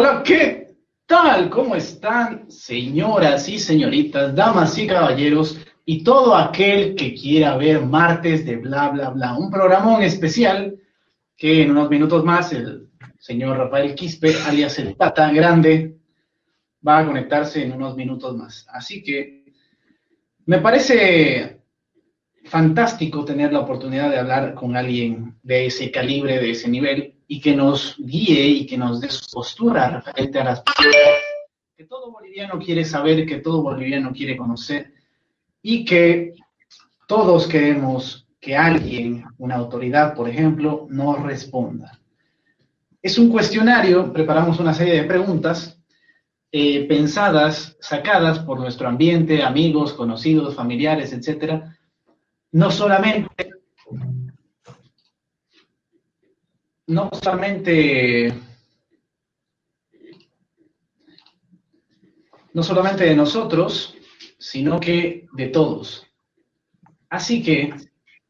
Hola, ¿qué tal? ¿Cómo están, señoras y señoritas, damas y caballeros, y todo aquel que quiera ver martes de bla, bla, bla? Un programón especial que en unos minutos más el señor Rafael Quispe, alias el Pata Grande, va a conectarse en unos minutos más. Así que me parece fantástico tener la oportunidad de hablar con alguien de ese calibre, de ese nivel, y que nos guíe y que nos dé postura referente a las que todo boliviano quiere saber, que todo boliviano quiere conocer, y que todos queremos que alguien, una autoridad, por ejemplo, nos responda. Es un cuestionario, preparamos una serie de preguntas eh, pensadas, sacadas por nuestro ambiente, amigos, conocidos, familiares, etcétera, no solamente, no solamente, no solamente de nosotros, sino que de todos. Así que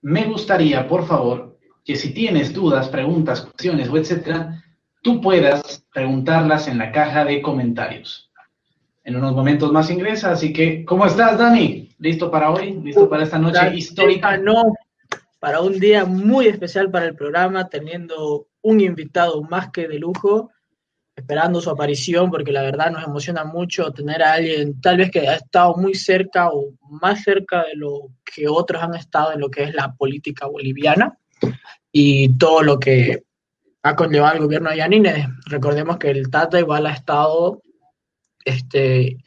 me gustaría, por favor, que si tienes dudas, preguntas, cuestiones o etcétera, tú puedas preguntarlas en la caja de comentarios. En unos momentos más ingresa, así que, ¿cómo estás, Dani? ¿Listo para hoy? ¿Listo para esta noche histórica? No, para un día muy especial para el programa, teniendo un invitado más que de lujo, esperando su aparición, porque la verdad nos emociona mucho tener a alguien tal vez que ha estado muy cerca o más cerca de lo que otros han estado en lo que es la política boliviana y todo lo que ha conllevado el gobierno de Yanine. Recordemos que el Tata igual ha estado este,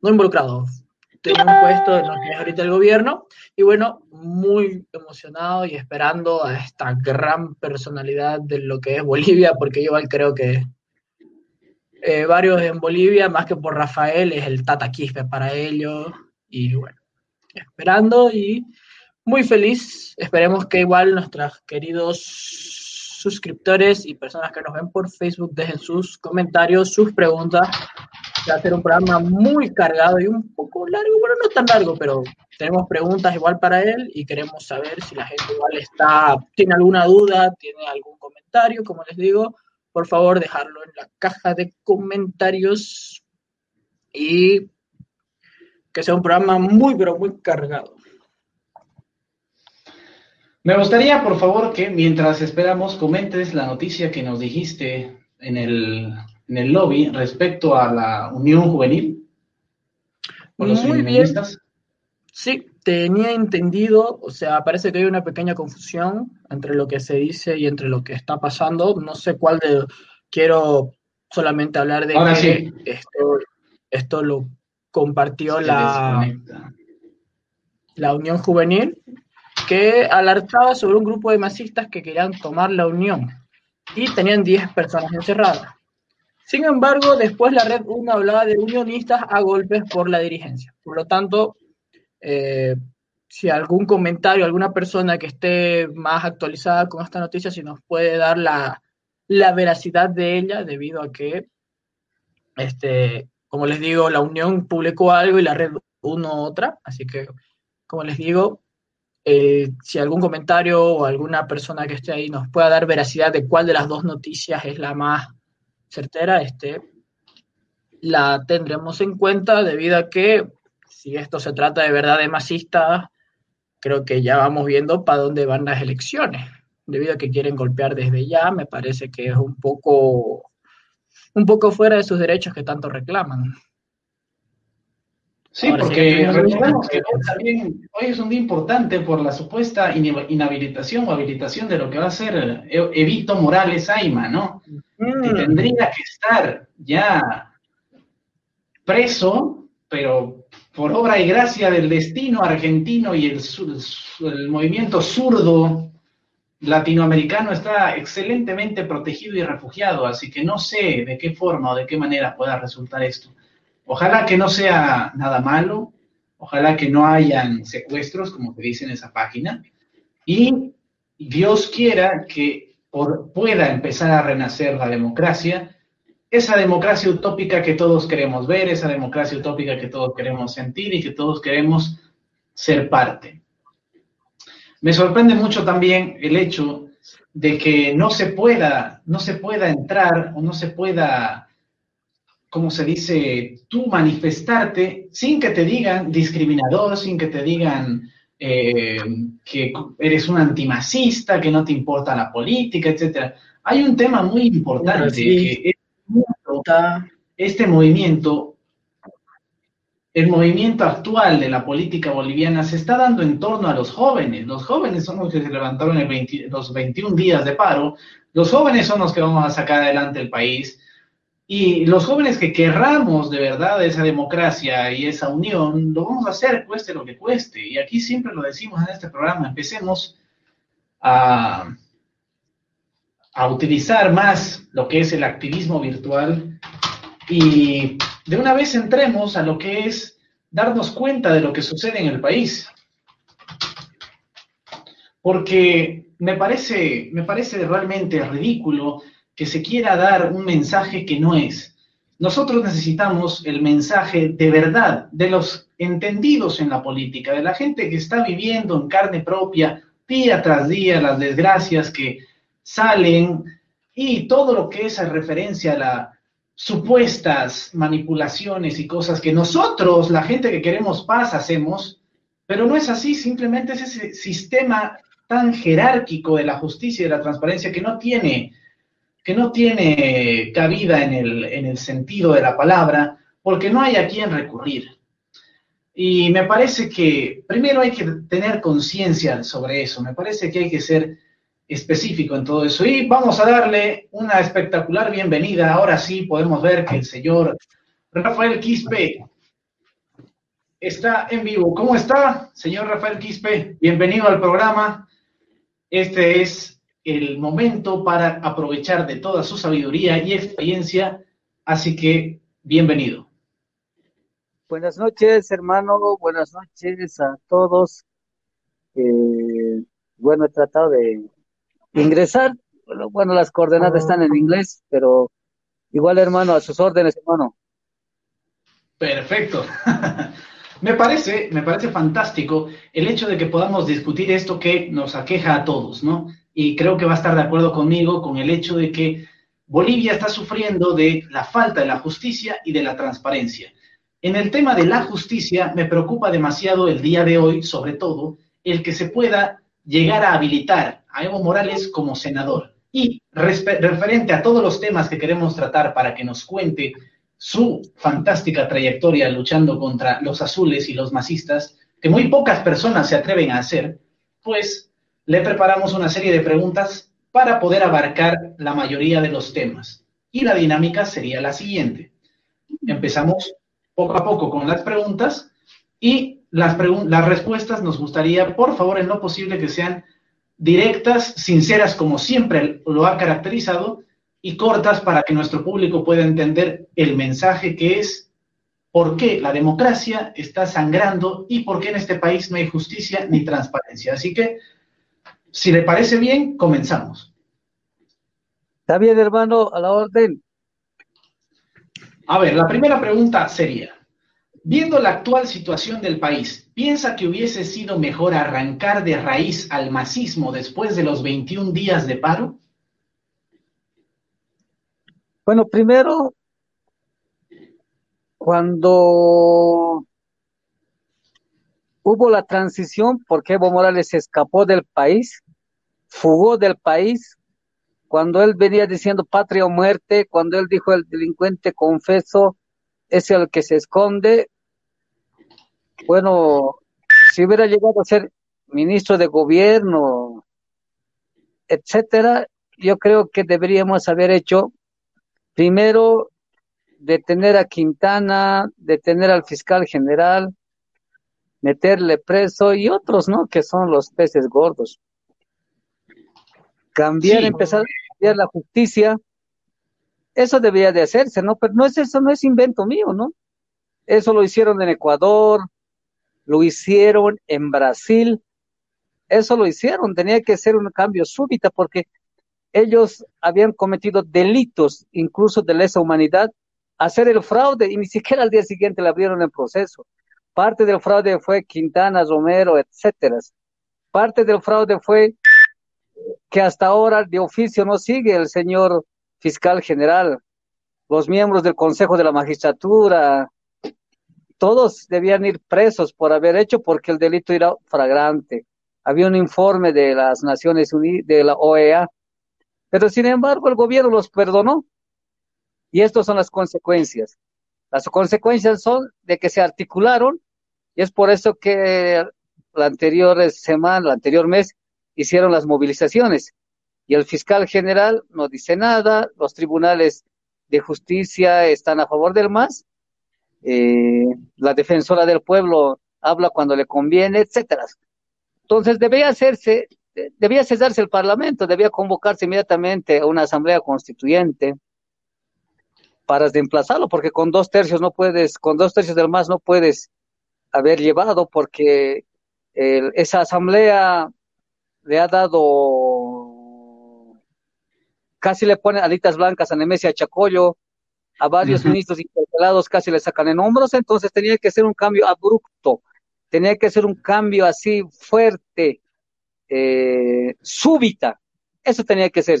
no involucrado, tiene un puesto en lo que es ahorita el gobierno. Y bueno, muy emocionado y esperando a esta gran personalidad de lo que es Bolivia, porque yo creo que eh, varios en Bolivia, más que por Rafael, es el Tata Quispe para ellos. Y bueno, esperando y muy feliz. Esperemos que igual nuestros queridos suscriptores y personas que nos ven por Facebook dejen sus comentarios, sus preguntas va a ser un programa muy cargado y un poco largo, bueno, no tan largo, pero tenemos preguntas igual para él y queremos saber si la gente igual está, tiene alguna duda, tiene algún comentario, como les digo, por favor dejarlo en la caja de comentarios y que sea un programa muy, pero muy cargado. Me gustaría, por favor, que mientras esperamos comentes la noticia que nos dijiste en el en el lobby respecto a la Unión Juvenil? Muy bien. Sí, tenía entendido, o sea, parece que hay una pequeña confusión entre lo que se dice y entre lo que está pasando. No sé cuál de. Quiero solamente hablar de que esto, esto lo compartió la, la Unión Juvenil, que alertaba sobre un grupo de masistas que querían tomar la Unión y tenían 10 personas encerradas. Sin embargo, después la Red 1 hablaba de unionistas a golpes por la dirigencia. Por lo tanto, eh, si algún comentario, alguna persona que esté más actualizada con esta noticia, si nos puede dar la, veracidad de ella, debido a que, este, como les digo, la Unión publicó algo y la Red 1 otra. Así que, como les digo, eh, si algún comentario o alguna persona que esté ahí nos pueda dar veracidad de cuál de las dos noticias es la más certera, este, la tendremos en cuenta debido a que si esto se trata de verdad de masistas, creo que ya vamos viendo para dónde van las elecciones. Debido a que quieren golpear desde ya, me parece que es un poco, un poco fuera de sus derechos que tanto reclaman. Sí, porque recordemos que hoy es un día importante por la supuesta inhabilitación o habilitación de lo que va a ser Evito Morales Aima, ¿no? Que tendría que estar ya preso, pero por obra y gracia del destino argentino y el, el movimiento zurdo latinoamericano está excelentemente protegido y refugiado, así que no sé de qué forma o de qué manera pueda resultar esto. Ojalá que no sea nada malo, ojalá que no hayan secuestros, como te dice en esa página, y Dios quiera que pueda empezar a renacer la democracia, esa democracia utópica que todos queremos ver, esa democracia utópica que todos queremos sentir y que todos queremos ser parte. Me sorprende mucho también el hecho de que no se pueda, no se pueda entrar o no se pueda como se dice, tú manifestarte sin que te digan discriminador, sin que te digan eh, que eres un antimacista, que no te importa la política, etcétera. Hay un tema muy importante que este movimiento, el movimiento actual de la política boliviana se está dando en torno a los jóvenes. Los jóvenes son los que se levantaron el los 21 días de paro. Los jóvenes son los que vamos a sacar adelante el país. Y los jóvenes que querramos de verdad esa democracia y esa unión, lo vamos a hacer, cueste lo que cueste. Y aquí siempre lo decimos en este programa, empecemos a, a utilizar más lo que es el activismo virtual y de una vez entremos a lo que es darnos cuenta de lo que sucede en el país. Porque me parece, me parece realmente ridículo que se quiera dar un mensaje que no es. Nosotros necesitamos el mensaje de verdad, de los entendidos en la política, de la gente que está viviendo en carne propia día tras día las desgracias que salen y todo lo que es a referencia a las supuestas manipulaciones y cosas que nosotros, la gente que queremos paz, hacemos, pero no es así, simplemente es ese sistema tan jerárquico de la justicia y de la transparencia que no tiene que no tiene cabida en el, en el sentido de la palabra, porque no hay a quién recurrir. Y me parece que primero hay que tener conciencia sobre eso, me parece que hay que ser específico en todo eso. Y vamos a darle una espectacular bienvenida. Ahora sí podemos ver que el señor Rafael Quispe está en vivo. ¿Cómo está, señor Rafael Quispe? Bienvenido al programa. Este es el momento para aprovechar de toda su sabiduría y experiencia. Así que, bienvenido. Buenas noches, hermano. Buenas noches a todos. Eh, bueno, he tratado de ingresar. Bueno, las coordenadas están en inglés, pero igual, hermano, a sus órdenes, hermano. Perfecto. me parece, me parece fantástico el hecho de que podamos discutir esto que nos aqueja a todos, ¿no? Y creo que va a estar de acuerdo conmigo con el hecho de que Bolivia está sufriendo de la falta de la justicia y de la transparencia. En el tema de la justicia me preocupa demasiado el día de hoy, sobre todo, el que se pueda llegar a habilitar a Evo Morales como senador. Y referente a todos los temas que queremos tratar para que nos cuente su fantástica trayectoria luchando contra los azules y los masistas, que muy pocas personas se atreven a hacer, pues le preparamos una serie de preguntas para poder abarcar la mayoría de los temas. Y la dinámica sería la siguiente. Empezamos poco a poco con las preguntas y las, las respuestas nos gustaría, por favor, en lo posible, que sean directas, sinceras, como siempre lo ha caracterizado, y cortas para que nuestro público pueda entender el mensaje que es por qué la democracia está sangrando y por qué en este país no hay justicia ni transparencia. Así que si le parece bien, comenzamos. Está bien, hermano, a la orden. A ver, la primera pregunta sería, viendo la actual situación del país, ¿piensa que hubiese sido mejor arrancar de raíz al masismo después de los 21 días de paro? Bueno, primero, cuando hubo la transición porque Evo Morales escapó del país, fugó del país, cuando él venía diciendo patria o muerte, cuando él dijo el delincuente confeso es el que se esconde, bueno, si hubiera llegado a ser ministro de gobierno, etcétera, yo creo que deberíamos haber hecho primero detener a Quintana, detener al fiscal general, meterle preso y otros, ¿no? Que son los peces gordos. Cambiar, empezar a cambiar la justicia, eso debería de hacerse, ¿no? Pero no es eso, no es invento mío, ¿no? Eso lo hicieron en Ecuador, lo hicieron en Brasil, eso lo hicieron, tenía que ser un cambio súbito porque ellos habían cometido delitos, incluso de lesa humanidad, hacer el fraude y ni siquiera al día siguiente le abrieron el proceso. Parte del fraude fue Quintana, Romero, etcétera. Parte del fraude fue que hasta ahora de oficio no sigue el señor fiscal general. los miembros del Consejo de la Magistratura, todos debían ir presos por haber hecho porque el delito era fragrante. Había un informe de las Naciones Unidas, de la OEA, pero sin embargo el gobierno los perdonó. Y estas son las consecuencias. Las consecuencias son de que se articularon y es por eso que la anterior semana, el anterior mes, hicieron las movilizaciones. Y el fiscal general no dice nada, los tribunales de justicia están a favor del MAS, eh, la defensora del pueblo habla cuando le conviene, etcétera. Entonces debía hacerse, debía cesarse el Parlamento, debía convocarse inmediatamente a una asamblea constituyente para desemplazarlo, porque con dos tercios no puedes, con dos tercios del MAS no puedes haber llevado, porque esa asamblea le ha dado, casi le pone alitas blancas a Nemesia Chacollo, a varios ministros interpelados casi le sacan en hombros, entonces tenía que ser un cambio abrupto, tenía que ser un cambio así fuerte, eh, súbita, eso tenía que ser.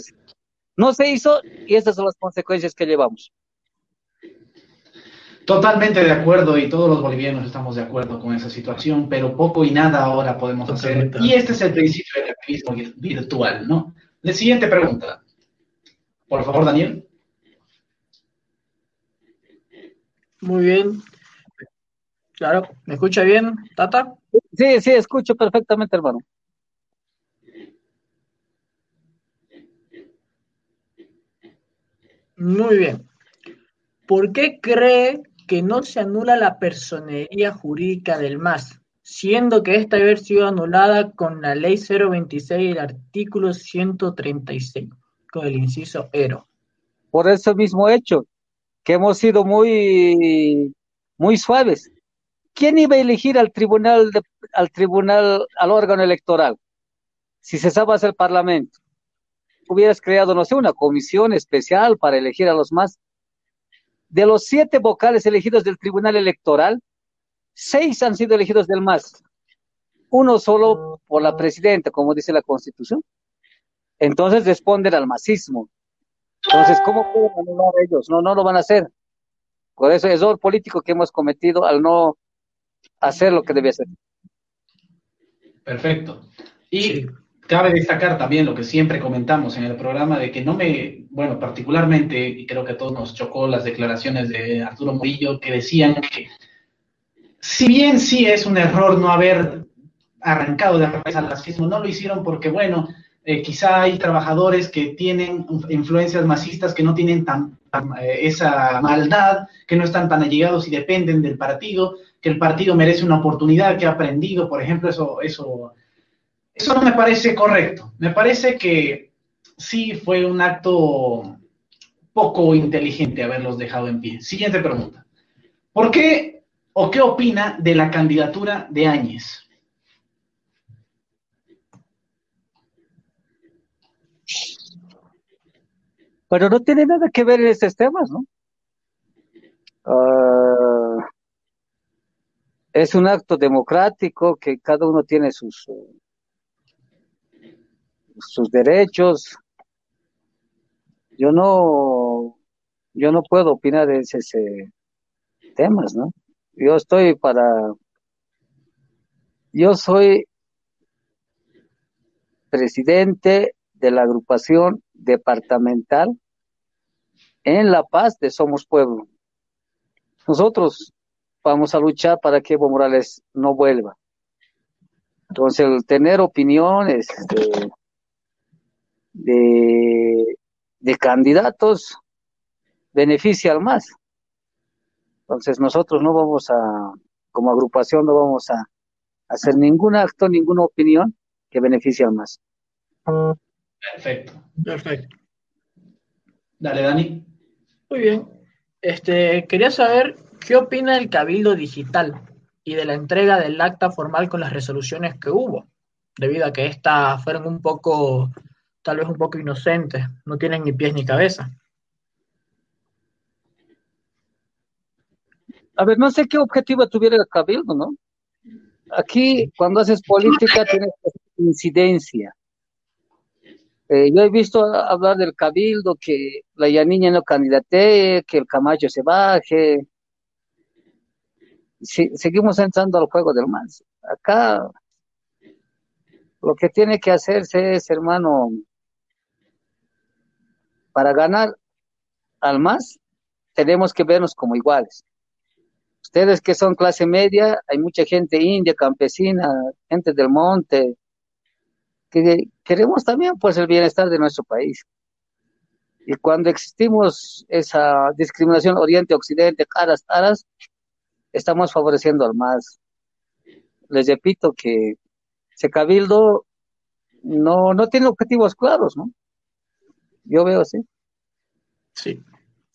No se hizo y estas son las consecuencias que llevamos. Totalmente de acuerdo y todos los bolivianos estamos de acuerdo con esa situación, pero poco y nada ahora podemos hacer. Y este es el principio del activismo virtual, ¿no? La siguiente pregunta. Por favor, Daniel. Muy bien. Claro, ¿me escucha bien, Tata? Sí, sí, escucho perfectamente, hermano. Muy bien. ¿Por qué cree que no se anula la personería jurídica del MAS, siendo que esta haber sido anulada con la ley 026 y el artículo 136, con el inciso ERO. Por ese mismo hecho, que hemos sido muy, muy suaves. ¿Quién iba a elegir al tribunal, al tribunal, al órgano electoral? Si se sabe el parlamento. Hubieras creado, no sé, una comisión especial para elegir a los más de los siete vocales elegidos del Tribunal Electoral, seis han sido elegidos del MAS, uno solo por la presidenta, como dice la Constitución. Entonces responden al masismo. Entonces, ¿cómo pueden anular ellos? No, no lo van a hacer. Por eso es error político que hemos cometido al no hacer lo que debía hacer. Perfecto. Y Cabe destacar también lo que siempre comentamos en el programa de que no me, bueno, particularmente, y creo que a todos nos chocó las declaraciones de Arturo Murillo que decían que si bien sí es un error no haber arrancado de raíz al racismo, no lo hicieron porque, bueno, eh, quizá hay trabajadores que tienen influencias masistas que no tienen tan, eh, esa maldad, que no están tan allegados y dependen del partido, que el partido merece una oportunidad, que ha aprendido, por ejemplo, eso, eso eso no me parece correcto. Me parece que sí fue un acto poco inteligente haberlos dejado en pie. Siguiente pregunta. ¿Por qué o qué opina de la candidatura de Áñez? Pero no tiene nada que ver en estos temas, ¿no? Ah, es un acto democrático que cada uno tiene sus, sus derechos. Yo no, yo no puedo opinar de ese, temas, ¿no? Yo estoy para, yo soy presidente de la agrupación departamental en La Paz de Somos Pueblo. Nosotros vamos a luchar para que Evo Morales no vuelva. Entonces, el tener opiniones, de, candidatos beneficia al más. Entonces nosotros no vamos a, como agrupación, no vamos a hacer ningún acto, ninguna opinión que beneficie al más. Perfecto. Perfecto. Dale, Dani. Muy bien. Este, quería saber qué opina el Cabildo Digital y de la entrega del acta formal con las resoluciones que hubo, debido a que estas fueron un poco tal vez un poco inocentes, no tienen ni pies ni cabeza. A ver, no sé qué objetivo tuviera el cabildo, ¿no? Aquí, cuando haces política, tienes incidencia. Eh, yo he visto hablar del cabildo, que la Yaniña no candidate, que el Camacho se baje. seguimos entrando al juego del más. Acá lo que tiene que hacerse es, hermano, para ganar al más, tenemos que vernos como iguales. Ustedes que son clase media, hay mucha gente india, campesina, gente del monte, que queremos también pues el bienestar de nuestro país. Y cuando existimos esa discriminación oriente-occidente, caras, caras, estamos favoreciendo al más. Les repito que ese cabildo no, no tiene objetivos claros, ¿no? Yo veo así. Sí,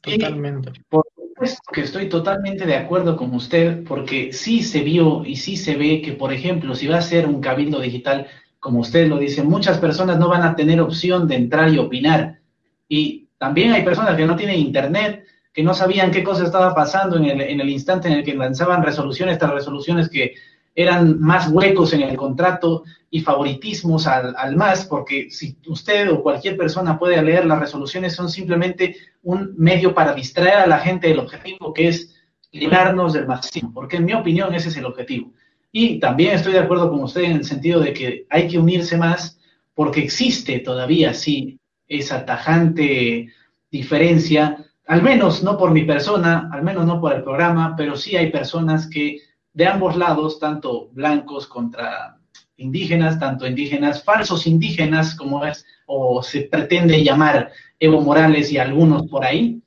totalmente. por supuesto que estoy totalmente de acuerdo con usted, porque sí se vio y sí se ve que, por ejemplo, si va a ser un cabildo digital, como usted lo dice, muchas personas no van a tener opción de entrar y opinar. Y también hay personas que no tienen internet, que no sabían qué cosa estaba pasando en el, en el instante en el que lanzaban resoluciones, estas resoluciones que eran más huecos en el contrato y favoritismos al, al, más, porque si usted o cualquier persona puede leer las resoluciones, son simplemente un medio para distraer a la gente del objetivo, que es librarnos del máximo, porque en mi opinión ese es el objetivo. Y también estoy de acuerdo con usted en el sentido de que hay que unirse más, porque existe todavía, sí, esa tajante diferencia, al menos no por mi persona, al menos no por el programa, pero sí hay personas que de ambos lados, tanto blancos contra indígenas, tanto indígenas, falsos indígenas, como es, o se pretende llamar Evo Morales y algunos por ahí,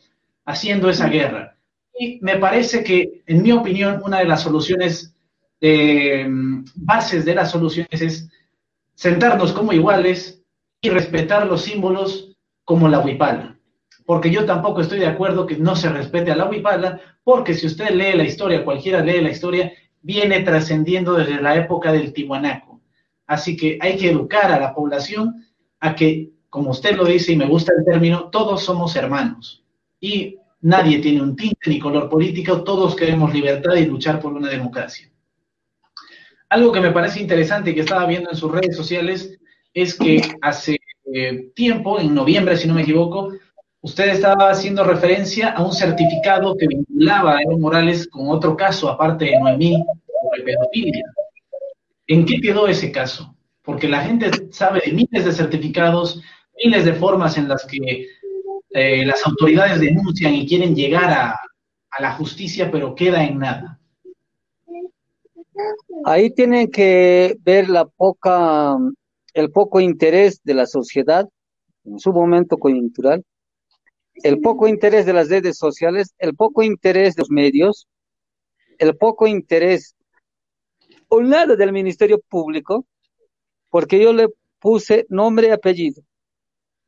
haciendo esa guerra. Y me parece que, en mi opinión, una de las soluciones, eh, bases de las soluciones es sentarnos como iguales y respetar los símbolos como la huipala. Porque yo tampoco estoy de acuerdo que no se respete a la huipala, porque si usted lee la historia, cualquiera lee la historia, viene trascendiendo desde la época del Tihuanaco. Así que hay que educar a la población a que, como usted lo dice y me gusta el término, todos somos hermanos. Y nadie tiene un tinte ni color político, todos queremos libertad y luchar por una democracia. Algo que me parece interesante que estaba viendo en sus redes sociales es que hace eh, tiempo, en noviembre si no me equivoco, usted estaba haciendo referencia a un certificado que vinculaba a Evo Morales con otro caso, aparte de Noemí, de pedofilia. ¿En qué quedó ese caso? Porque la gente sabe de miles de certificados, miles de formas en las que eh, las autoridades denuncian y quieren llegar a, a la justicia, pero queda en nada. Ahí tienen que ver la poca, el poco interés de la sociedad en su momento coyuntural el poco interés de las redes sociales, el poco interés de los medios, el poco interés o nada del Ministerio Público, porque yo le puse nombre y apellido.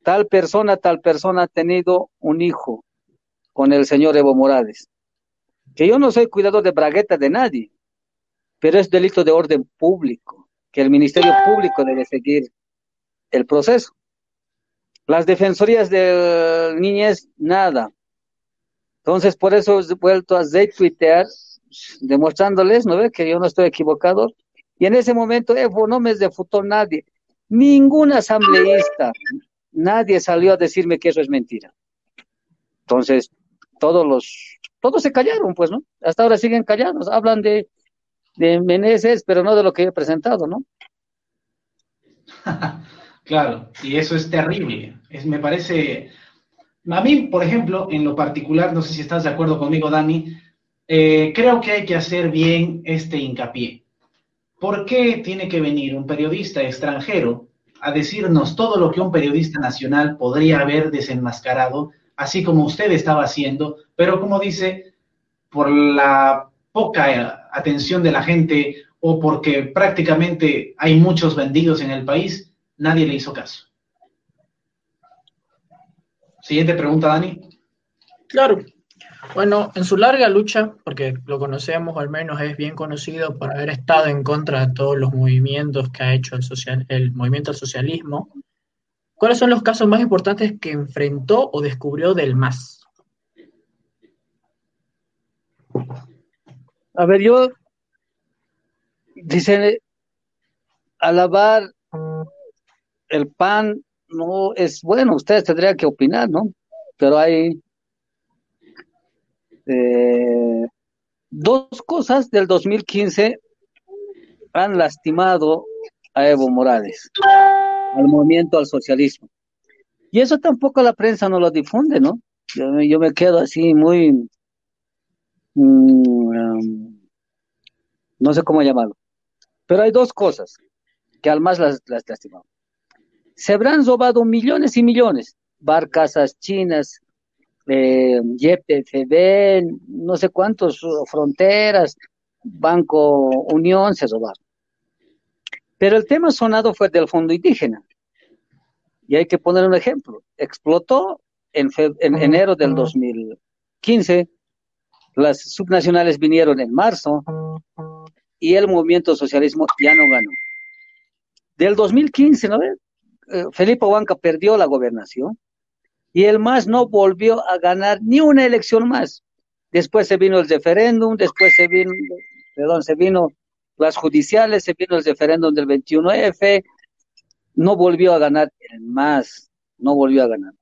Tal persona, tal persona ha tenido un hijo con el señor Evo Morales. Que yo no soy cuidador de bragueta de nadie, pero es delito de orden público, que el Ministerio Público debe seguir el proceso. Las defensorías de niñez, nada. Entonces, por eso he vuelto a tuitear, demostrándoles, ¿no ve? Que yo no estoy equivocado. Y en ese momento, Evo, no me defutó nadie. Ningún asambleísta, nadie salió a decirme que eso es mentira. Entonces, todos los, todos se callaron, pues, ¿no? Hasta ahora siguen callados. Hablan de, de Meneses, pero no de lo que he presentado, ¿no? Claro, y eso es terrible. Me parece, a mí, por ejemplo, en lo particular, no sé si estás de acuerdo conmigo, Dani, eh, creo que hay que hacer bien este hincapié. ¿Por qué tiene que venir un periodista extranjero a decirnos todo lo que un periodista nacional podría haber desenmascarado, así como usted estaba haciendo, pero como dice, por la poca atención de la gente o porque prácticamente hay muchos vendidos en el país, nadie le hizo caso. Siguiente pregunta, Dani. Claro. Bueno, en su larga lucha, porque lo conocemos, o al menos es bien conocido por haber estado en contra de todos los movimientos que ha hecho el, social, el movimiento al socialismo, ¿cuáles son los casos más importantes que enfrentó o descubrió del MAS? A ver, yo, dice, alabar el PAN no es bueno, ustedes tendrían que opinar, ¿no? Pero hay eh, dos cosas del 2015 han lastimado a Evo Morales, al movimiento al socialismo. Y eso tampoco la prensa no lo difunde, ¿no? Yo, me quedo así muy, mm, no sé cómo llamarlo. Pero hay dos cosas que al más las, las lastimado. Se habrán robado millones y millones, barcasas chinas, eh, YPFB, no sé cuántos, fronteras, Banco Unión se robaron. Pero el tema sonado fue del fondo indígena. Y hay que poner un ejemplo. Explotó en, enero del 2015, las subnacionales vinieron en marzo y el movimiento socialismo ya no ganó. Del 2015, ¿no? Eh, Felipe Huanca perdió la gobernación y el MAS no volvió a ganar ni una elección más. Después se vino el referéndum, después se vino, perdón, se vino las judiciales, se vino el referéndum del 21F, no volvió a ganar el MAS, no volvió a ganar.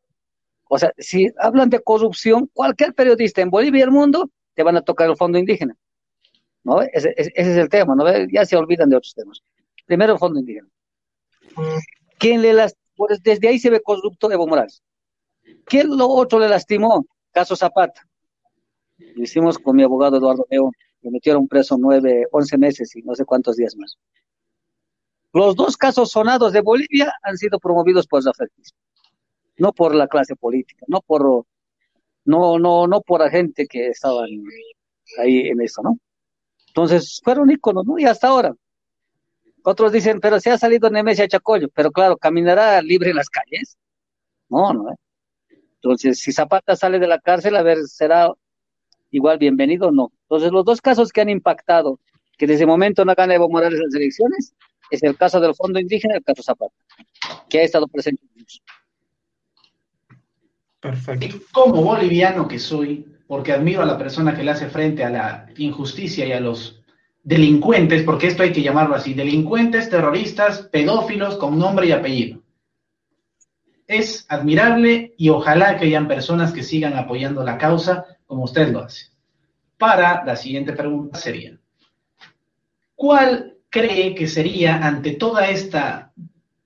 O sea, si hablan de corrupción, cualquier periodista en Bolivia y el mundo te van a tocar el fondo indígena. ¿No? Ese, es el tema. Ya se olvidan de otros temas. Primero el fondo indígena. ¿Quién le las, pues desde ahí se ve corrupto Evo Morales. ¿Qué lo otro le lastimó? Caso Zapata. Lo hicimos con mi abogado Eduardo León. Me metieron preso nueve, once meses y no sé cuántos días más. Los dos casos sonados de Bolivia han sido promovidos por Zafertismo no por la clase política, no por no, no, no por la gente que estaban ahí en eso, ¿no? Entonces fueron íconos, ¿no? Y hasta ahora. Otros dicen, pero se ha salido Nemesia Chacoyo, pero claro, caminará libre en las calles. No, no. ¿eh? Entonces, si Zapata sale de la cárcel, a ver, será igual bienvenido o no. Entonces, los dos casos que han impactado, que desde el momento no gana Evo Morales las elecciones, es el caso del Fondo Indígena y el caso Zapata, que ha estado presente. Perfecto. como boliviano que soy, porque admiro a la persona que le hace frente a la injusticia y a los delincuentes, porque esto hay que llamarlo así, delincuentes, terroristas, pedófilos con nombre y apellido. Es admirable y ojalá que hayan personas que sigan apoyando la causa como usted lo hace. Para la siguiente pregunta sería, ¿cuál cree que sería ante toda esta,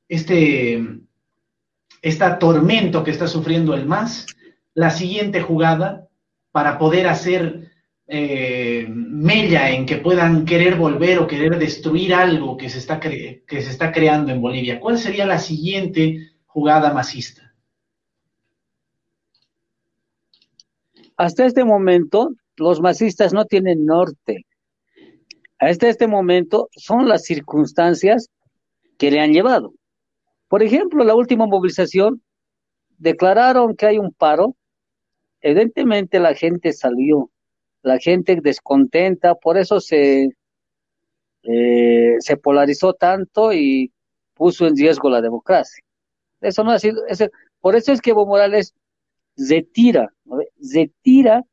este esta tormento que está sufriendo el MAS, la siguiente jugada para poder hacer eh, mella en que puedan querer volver o querer destruir algo que se, está que se está creando en Bolivia. ¿Cuál sería la siguiente jugada masista? Hasta este momento, los masistas no tienen norte. Hasta este momento son las circunstancias que le han llevado. Por ejemplo, la última movilización declararon que hay un paro. Evidentemente la gente salió, la gente descontenta, por eso se, eh, se polarizó tanto y puso en riesgo la democracia. Eso no ha sido, por eso es que Evo Morales retira, retira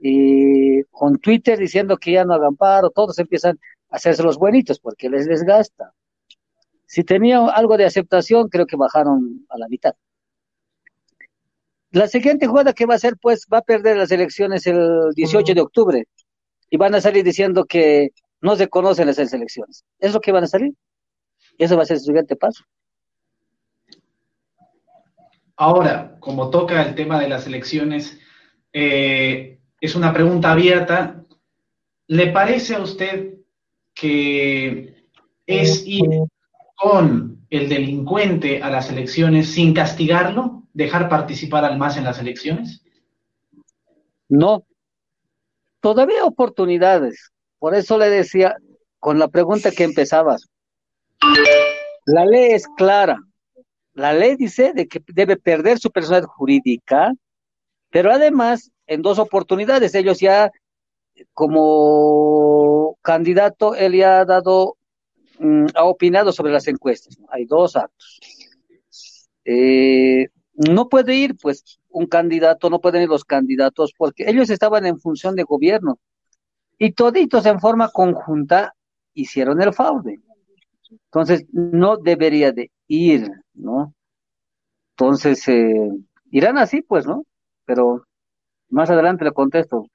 eh, con Twitter diciendo que ya no hagan paro, todos empiezan a hacerse los buenitos porque les desgasta. Si tenía algo de aceptación, creo que bajaron a la mitad. La siguiente jugada que va a hacer, pues, va a perder las elecciones el 18 de octubre y van a salir diciendo que no se conocen las elecciones. ¿Es lo que van a salir? Y eso va a ser su siguiente paso. Ahora, como toca el tema de las elecciones, eh, es una pregunta abierta. ¿Le parece a usted que es ir con el delincuente a las elecciones sin castigarlo? ¿Dejar participar al más en las elecciones? No. Todavía oportunidades. Por eso le decía con la pregunta que empezabas. La ley es clara. La ley dice de que debe perder su personalidad jurídica, pero además en dos oportunidades ellos ya como candidato él ya ha dado Mm, ha opinado sobre las encuestas. Hay dos actos. Eh, no puede ir, pues, un candidato, no pueden ir los candidatos, porque ellos estaban en función de gobierno. Y toditos en forma conjunta hicieron el fraude. Entonces, no debería de ir, ¿no? Entonces, eh, irán así, pues, ¿no? Pero más adelante le contesto.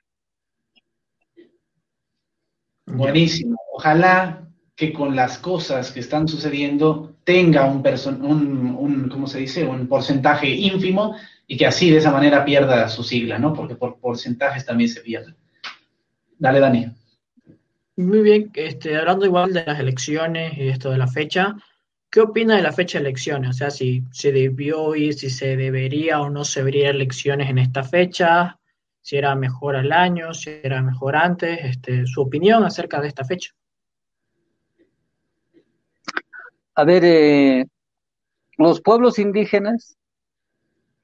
Buenísimo. Ojalá que con las cosas que están sucediendo tenga un, un, un, ¿cómo se dice? Un porcentaje ínfimo y que así de esa manera pierda su sigla, ¿no? Porque por porcentajes también se pierde. Dale, Dani. Muy bien, este, hablando igual de las elecciones y esto de la fecha, ¿qué opina de la fecha de elecciones? O sea, si se debió ir, si se debería o no se debería elecciones en esta fecha, si era mejor al año, si era mejor antes, este, su opinión acerca de esta fecha. A ver, eh, los pueblos indígenas,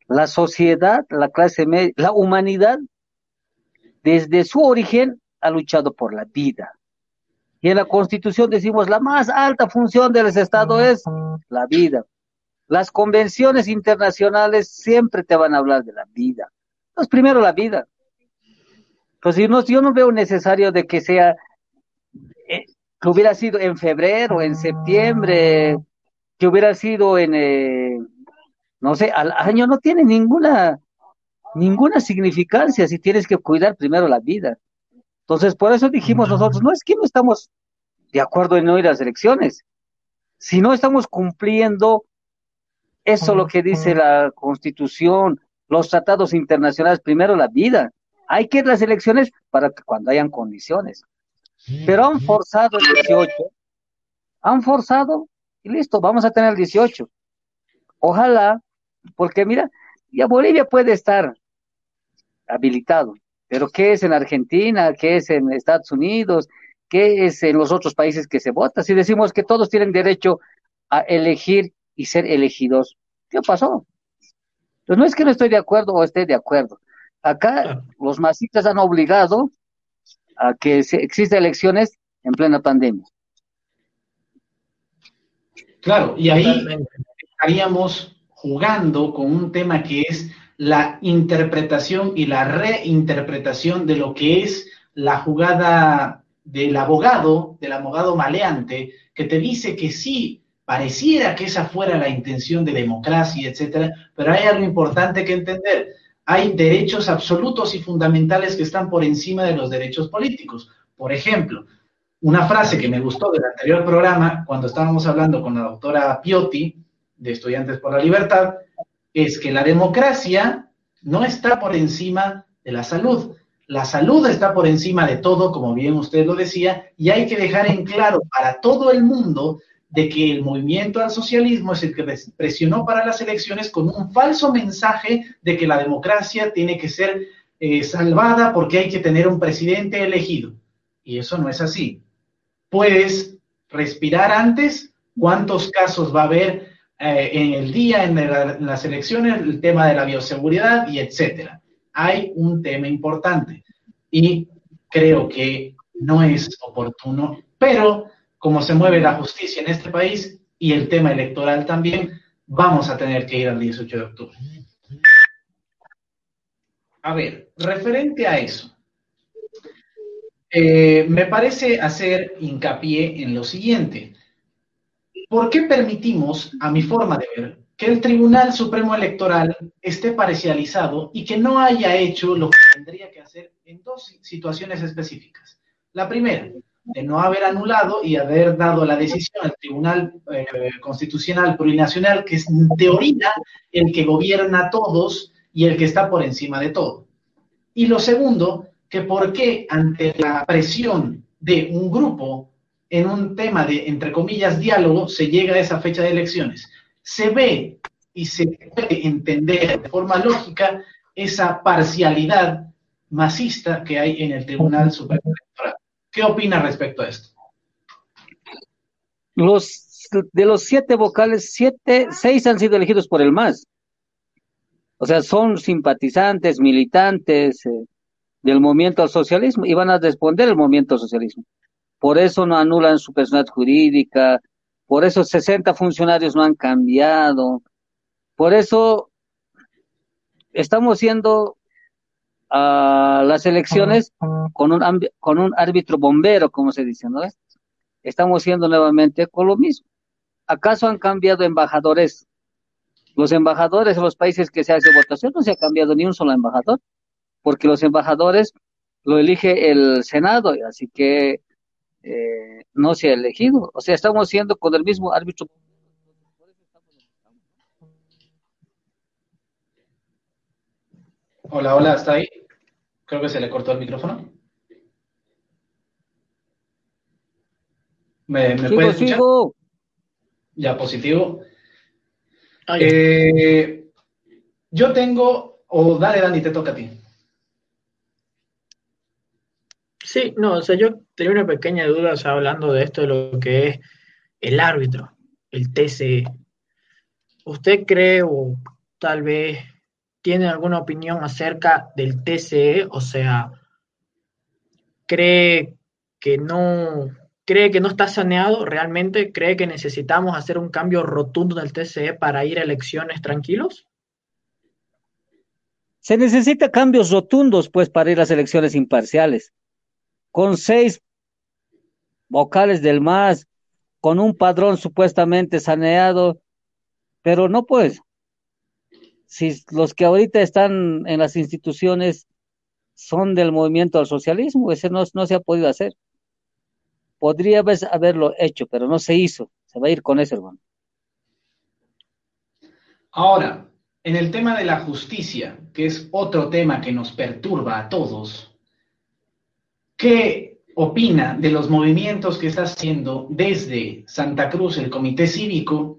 la sociedad, la clase media, la humanidad, desde su origen ha luchado por la vida. Y en la Constitución decimos, la más alta función del Estado es la vida. Las convenciones internacionales siempre te van a hablar de la vida. Entonces, primero la vida. Pues si no, yo no veo necesario de que sea, que hubiera sido en febrero, en septiembre, que hubiera sido en, eh, no sé, al año no tiene ninguna, ninguna significancia si tienes que cuidar primero la vida. Entonces, por eso dijimos nosotros, no es que no estamos de acuerdo en no ir a las elecciones, si no estamos cumpliendo eso lo que dice la Constitución, los tratados internacionales, primero la vida. Hay que ir a las elecciones para que cuando hayan condiciones. Pero han forzado el 18, han forzado y listo, vamos a tener el 18. Ojalá, porque mira, ya Bolivia puede estar habilitado, pero ¿qué es en Argentina? ¿Qué es en Estados Unidos? ¿Qué es en los otros países que se vota? Si decimos que todos tienen derecho a elegir y ser elegidos, ¿qué pasó? Pues no es que no estoy de acuerdo o esté de acuerdo. Acá los masistas han obligado a que se, exista elecciones en plena pandemia. Claro, y ahí estaríamos jugando con un tema que es la interpretación y la reinterpretación de lo que es la jugada del abogado, del abogado maleante, que te dice que sí, pareciera que esa fuera la intención de democracia, etcétera, pero hay algo importante que entender. Hay derechos absolutos y fundamentales que están por encima de los derechos políticos. Por ejemplo, una frase que me gustó del anterior programa, cuando estábamos hablando con la doctora Piotti, de Estudiantes por la Libertad, es que la democracia no está por encima de la salud. La salud está por encima de todo, como bien usted lo decía, y hay que dejar en claro para todo el mundo de que el movimiento al socialismo es el que presionó para las elecciones con un falso mensaje de que la democracia tiene que ser eh, salvada porque hay que tener un presidente elegido. Y eso no es así. Puedes respirar antes, cuántos casos va a haber eh, en el día, en, las elecciones, el tema de la bioseguridad y etcétera. Hay un tema importante y creo que no es oportuno, pero como se mueve la justicia en este país y el tema electoral también, vamos a tener que ir al 18 de octubre. A ver, referente a eso, eh, me parece hacer hincapié en lo siguiente. ¿Por qué permitimos, a mi forma de ver, que el Tribunal Supremo Electoral esté parcializado y que no haya hecho lo que tendría que hacer en dos situaciones específicas? La primera, de no haber anulado y haber dado la decisión al Tribunal eh, Constitucional Plurinacional, que es en teoría el que gobierna a todos y el que está por encima de todo. Y lo segundo, que por qué ante la presión de un grupo en un tema de, entre comillas, diálogo, se llega a esa fecha de elecciones. Se ve y se puede entender de forma lógica esa parcialidad masista que hay en el Tribunal Supremo Electoral. ¿Qué opina respecto a esto? Los, de los siete vocales, siete, seis han sido elegidos por el MAS. O sea, son simpatizantes, militantes eh, del movimiento al socialismo y van a responder el movimiento al socialismo. Por eso no anulan su personalidad jurídica, por eso 60 funcionarios no han cambiado, por eso estamos yendo a las elecciones con un, con un árbitro bombero, como se dice, ¿no? Estamos yendo nuevamente con lo mismo. ¿Acaso han cambiado embajadores Los embajadores en los países que se hace votación no se ha cambiado ni un solo embajador, porque los embajadores lo elige el Senado, así que eh, no se ha elegido. O sea, estamos siendo con el mismo árbitro. Hola, hola, ¿está ahí? Creo que se le cortó el micrófono. ¿Me, me puede escuchar? Ya, positivo. Eh, yo tengo, o dale, Dani, te toca a ti. Sí, no, o sea, yo tenía una pequeña duda, o sea, hablando de esto, de lo que es el árbitro, el TCE. ¿Usted cree o tal vez tiene alguna opinión acerca del TCE? O sea, ¿cree que no, cree que no está saneado realmente? ¿Cree que necesitamos hacer un cambio rotundo del TCE para ir a elecciones tranquilos? Se necesita cambios rotundos, pues, para ir a las elecciones imparciales. Con seis vocales del MAS, con un padrón supuestamente saneado, pero no, pues, si los que ahorita están en las instituciones son del movimiento al socialismo, ese no, no se ha podido hacer. Podría haberlo hecho, pero no se hizo. Se va a ir con eso, hermano. Ahora, en el tema de la justicia, que es otro tema que nos perturba a todos, ¿qué opina de los movimientos que está haciendo desde Santa Cruz el Comité Cívico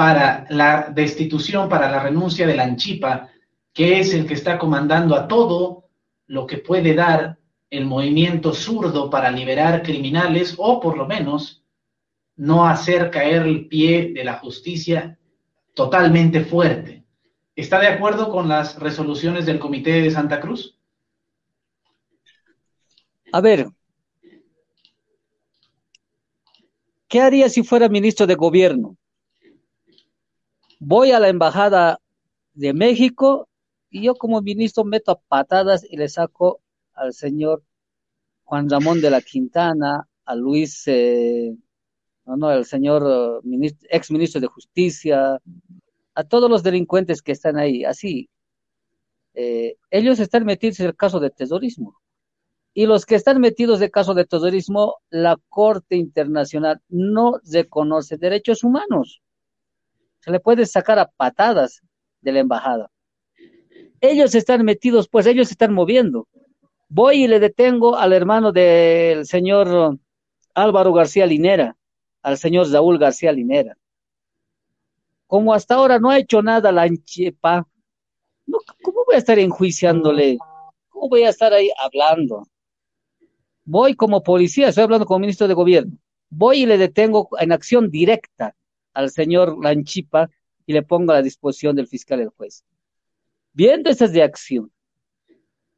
para la destitución, para la renuncia de la Anchipa, que es el que está comandando a todo lo que puede dar el movimiento zurdo para liberar criminales o por lo menos no hacer caer el pie de la justicia totalmente fuerte. ¿Está de acuerdo con las resoluciones del Comité de Santa Cruz? A ver, ¿qué haría si fuera ministro de gobierno? Voy a la embajada de México y yo como ministro meto a patadas y le saco al señor Juan Ramón de la Quintana, a Luis, eh, no, no, al señor eh, ex ministro de Justicia, a todos los delincuentes que están ahí, así. Eh, ellos están metidos en el caso de terrorismo. Y los que están metidos de caso de terrorismo, la Corte Internacional no reconoce derechos humanos. Se le puede sacar a patadas de la embajada. Ellos están metidos, pues ellos se están moviendo. Voy y le detengo al hermano del señor Álvaro García Linera, al señor Saúl García Linera. Como hasta ahora no ha hecho nada la Anchepa, ¿cómo voy a estar enjuiciándole? ¿Cómo voy a estar ahí hablando? Voy como policía, estoy hablando como ministro de gobierno. Voy y le detengo en acción directa al señor Lanchipa y le pongo a la disposición del fiscal y del juez. Viendo esas de acción,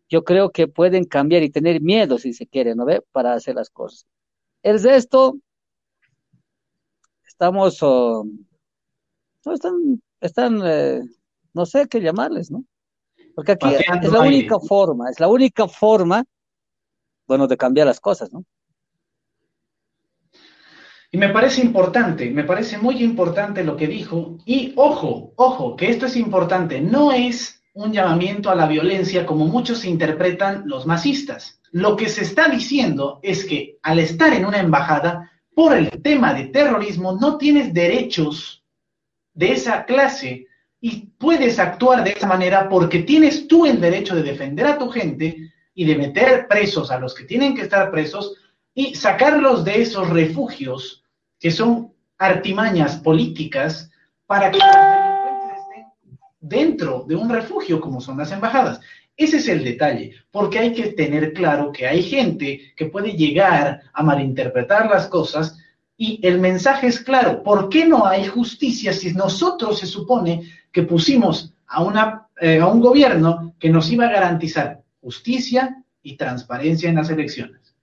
yo creo que pueden cambiar y tener miedo si se quiere, ¿no ve? Para hacer las cosas. El resto, estamos, oh, no están, están eh, no sé qué llamarles, ¿no? Porque aquí es la única forma, es la única forma, bueno, de cambiar las cosas, ¿no? Y me parece importante, me parece muy importante lo que dijo. Y ojo, ojo, que esto es importante, no es un llamamiento a la violencia como muchos interpretan los masistas. Lo que se está diciendo es que al estar en una embajada, por el tema de terrorismo, no tienes derechos de esa clase y puedes actuar de esa manera porque tienes tú el derecho de defender a tu gente y de meter presos a los que tienen que estar presos y sacarlos de esos refugios que son artimañas políticas para que dentro de un refugio como son las embajadas. Ese es el detalle, porque hay que tener claro que hay gente que puede llegar a malinterpretar las cosas y el mensaje es claro, ¿por qué no hay justicia si nosotros se supone que pusimos a, una, eh, a un gobierno que nos iba a garantizar justicia y transparencia en las elecciones?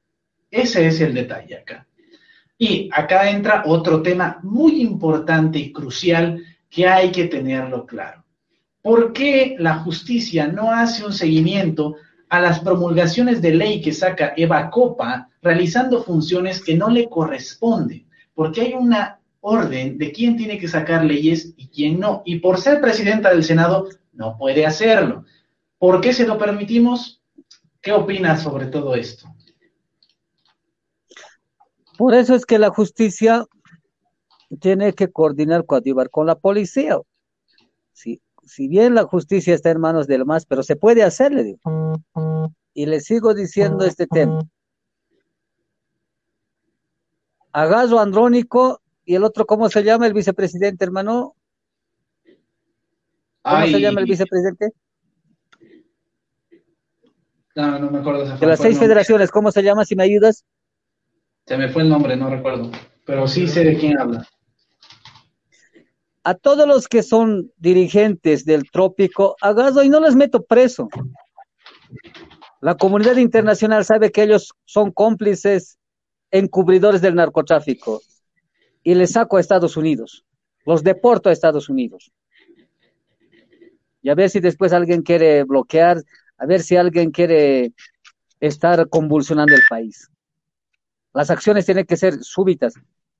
Ese es el detalle acá. Y acá entra otro tema muy importante y crucial que hay que tenerlo claro. ¿Por qué la justicia no hace un seguimiento a las promulgaciones de ley que saca Eva Copa realizando funciones que no le corresponden? Porque hay una orden de quién tiene que sacar leyes y quién no. Y por ser presidenta del Senado, no puede hacerlo. ¿Por qué se lo permitimos? ¿Qué opinas sobre todo esto? Por eso es que la justicia tiene que coordinar, coadyuvar con la policía. Si, si bien la justicia está en manos del MAS, pero se puede hacer, le digo. Y le sigo diciendo este tema. Agaso Andrónico y el otro, ¿cómo se llama el vicepresidente, hermano? ¿Cómo se llama el vicepresidente? No, no me acuerdo. De las seis federaciones, ¿cómo se llama? Si me ayudas. Se me fue el nombre, no recuerdo. Pero sí sé de quién habla. A todos los que son dirigentes del trópico, agaso y no les meto preso. La comunidad internacional sabe que ellos son cómplices encubridores del narcotráfico y les saco a Estados Unidos, los deporto a Estados Unidos. Y a ver si después alguien quiere bloquear, a ver si alguien quiere estar convulsionando el país. Las acciones tienen que ser súbitas.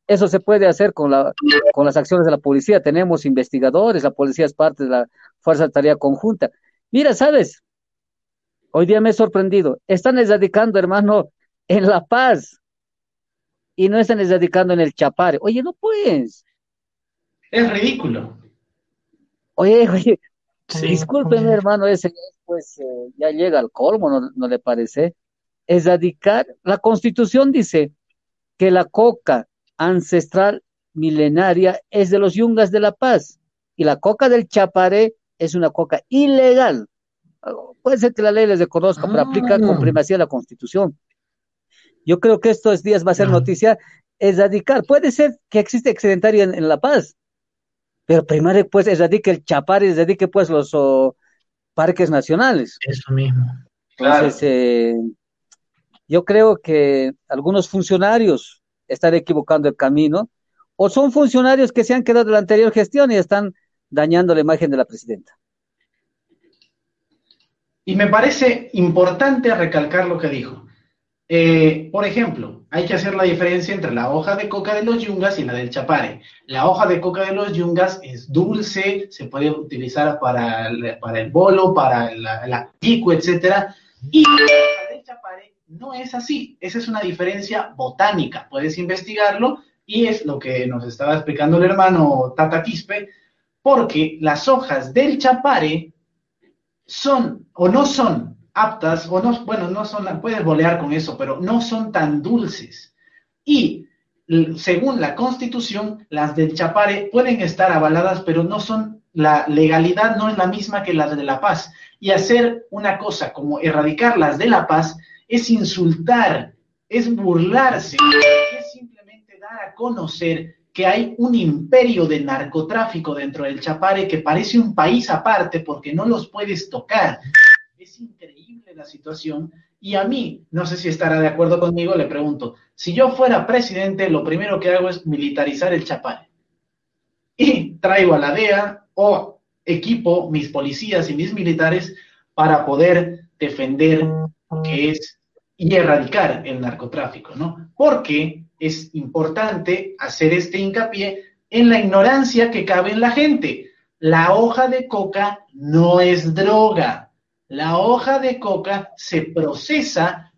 Eso se puede hacer con, la, con las acciones de la policía. Tenemos investigadores, la policía es parte de la Fuerza de Tarea Conjunta. Mira, ¿sabes? Hoy día me he sorprendido. Están dedicando, hermano, en La Paz y no están dedicando en el chapare. Oye, no puedes. Es ridículo. Oye, oye, discúlpeme, hermano, ese pues eh, ya llega al colmo, ¿no, le parece? Es dedicar, la constitución dice que la coca ancestral milenaria es de los yungas de la paz y la coca del chapare es una coca ilegal. Puede ser que la ley les reconozca, pero aplica con ah. primacía la constitución. Yo creo que estos días va a ser noticia, es radicar. Puede ser que existe excedentario en, La Paz, pero primero pues erradique el chapar y erradique pues los parques nacionales. Eso mismo. Entonces, eh, yo creo que algunos funcionarios están equivocando el camino, o son funcionarios que se han quedado de la anterior gestión y están dañando la imagen de la presidenta. Y me parece importante recalcar lo que dijo. Eh, por ejemplo, hay que hacer la diferencia entre la hoja de coca de los yungas y la del chapare. La hoja de coca de los yungas es dulce, se puede utilizar para el, bolo, para el, pico, etc. Y la del chapare no es así. Esa es una diferencia botánica. Puedes investigarlo y es lo que nos estaba explicando el hermano Tata Quispe, porque las hojas del chapare son o no son aptas, o no, bueno, no son, puedes bolear con eso, pero no son tan dulces. Y según la constitución, las del Chapare pueden estar avaladas, pero no son, la legalidad no es la misma que las de La Paz. Y hacer una cosa como erradicarlas de La Paz es insultar, es burlarse, es simplemente dar a conocer que hay un imperio de narcotráfico dentro del Chapare que parece un país aparte porque no los puedes tocar. Es increíble la situación y a mí, no sé si estará de acuerdo conmigo, le pregunto, si yo fuera presidente, lo primero que hago es militarizar el Chapare. Y traigo a la DEA o equipo mis policías y mis militares para poder defender que es y erradicar el narcotráfico, ¿no? Porque es importante hacer este hincapié en la ignorancia que cabe en la gente. La hoja de coca no es droga, la hoja de coca se procesa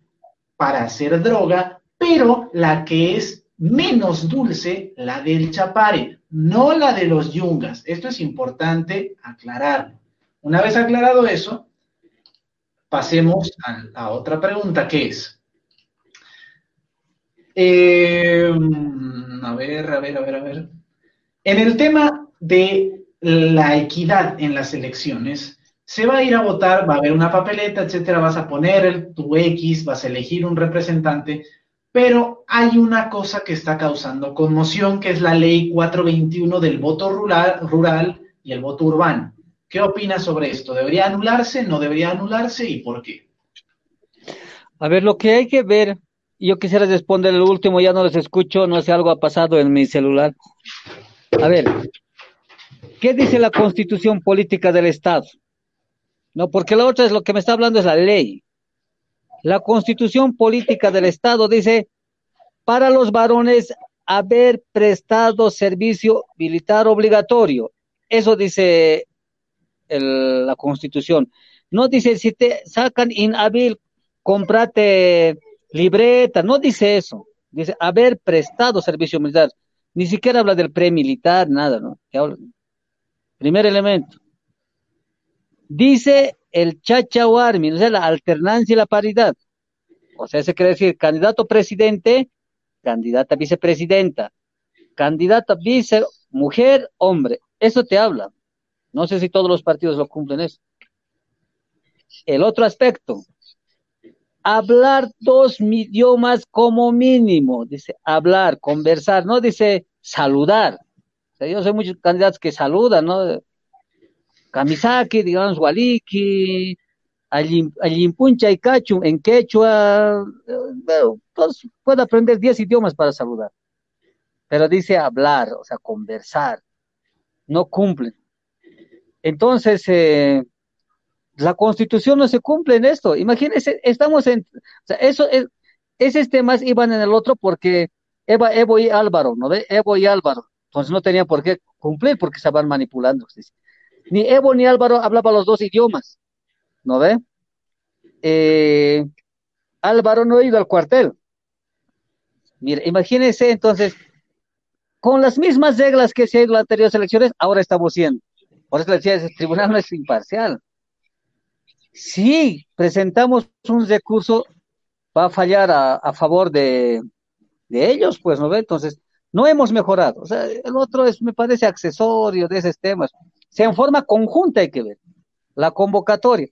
para hacer droga, pero la que es menos dulce, la del chapare, no la de los yungas. Esto es importante aclararlo. Una vez aclarado eso, pasemos a, otra pregunta que es, em, a ver, a ver, a ver, a ver. En el tema de la equidad en las elecciones, se va a ir a votar, va a haber una papeleta, etcétera, vas a poner tu X, vas a elegir un representante, pero hay una cosa que está causando conmoción, que es la ley 421 del voto rural y el voto urbano. ¿Qué opinas sobre esto? ¿Debería anularse? ¿No debería anularse? ¿Y por qué? A ver, lo que hay que ver, yo quisiera responder el último, ya no les escucho, no sé, algo ha pasado en mi celular. A ver, ¿qué dice la constitución política del Estado? No, porque la otra es lo que me está hablando es la ley. La constitución política del Estado dice, para los varones haber prestado servicio militar obligatorio. Eso dice la Constitución. No dice si te sacan inhábil, comprate libreta, no dice eso. Dice haber prestado servicio militar. Ni siquiera habla del pre-militar, nada, ¿no? Primer elemento. Dice el chachahuarmi, o sea, la alternancia y la paridad. O sea, se quiere decir candidato presidente, candidata vicepresidenta, candidata vice, mujer, hombre. Eso te habla. No sé si todos los partidos lo cumplen eso. El otro aspecto, hablar dos idiomas como mínimo, dice hablar, conversar, no dice saludar. Yo sé muchos candidatos que saludan, ¿no? Kamisaki, digamos, Waliki, Alimpuncha y Cachu, en quechua, bueno, todos aprender 10 idiomas para saludar. Pero dice hablar, o sea, conversar. No cumplen. Entonces, eh, la constitución no se cumple en esto. Imagínense, estamos en, o sea, eso es, esos temas iban en el otro porque Eva, Evo y Álvaro, ¿no ve? Evo y Álvaro. Entonces no tenían por qué cumplir porque estaban manipulando. Ni Evo ni Álvaro hablaban los dos idiomas, ¿no ve? Eh, Álvaro no ha ido al cuartel. Mire, imagínense entonces, con las mismas reglas que se ido en las anteriores elecciones, ahora estamos siendo. Por eso le decía, el tribunal no es imparcial. Si presentamos un recurso, va a fallar a, favor de, ellos, pues, ¿no ve? Entonces, no hemos mejorado. O sea, el otro es, me parece, accesorio de esos temas. sea, en forma conjunta hay que ver. La convocatoria.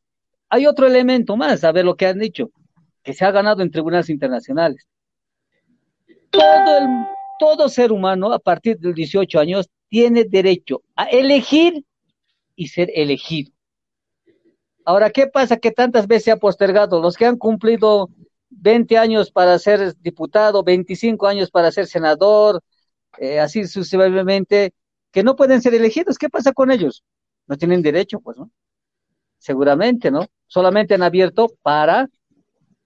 Hay otro elemento más, a ver lo que han dicho, que se ha ganado en tribunales internacionales. Todo, todo ser humano a partir de 18 años tiene derecho a elegir y ser elegido. Ahora, ¿qué pasa que tantas veces se ha postergado? Los que han cumplido 20 años para ser diputado, 25 años para ser senador, eh, así sucesivamente, que no pueden ser elegidos. ¿Qué pasa con ellos? No tienen derecho, pues, ¿no? Seguramente, ¿no? Solamente han abierto para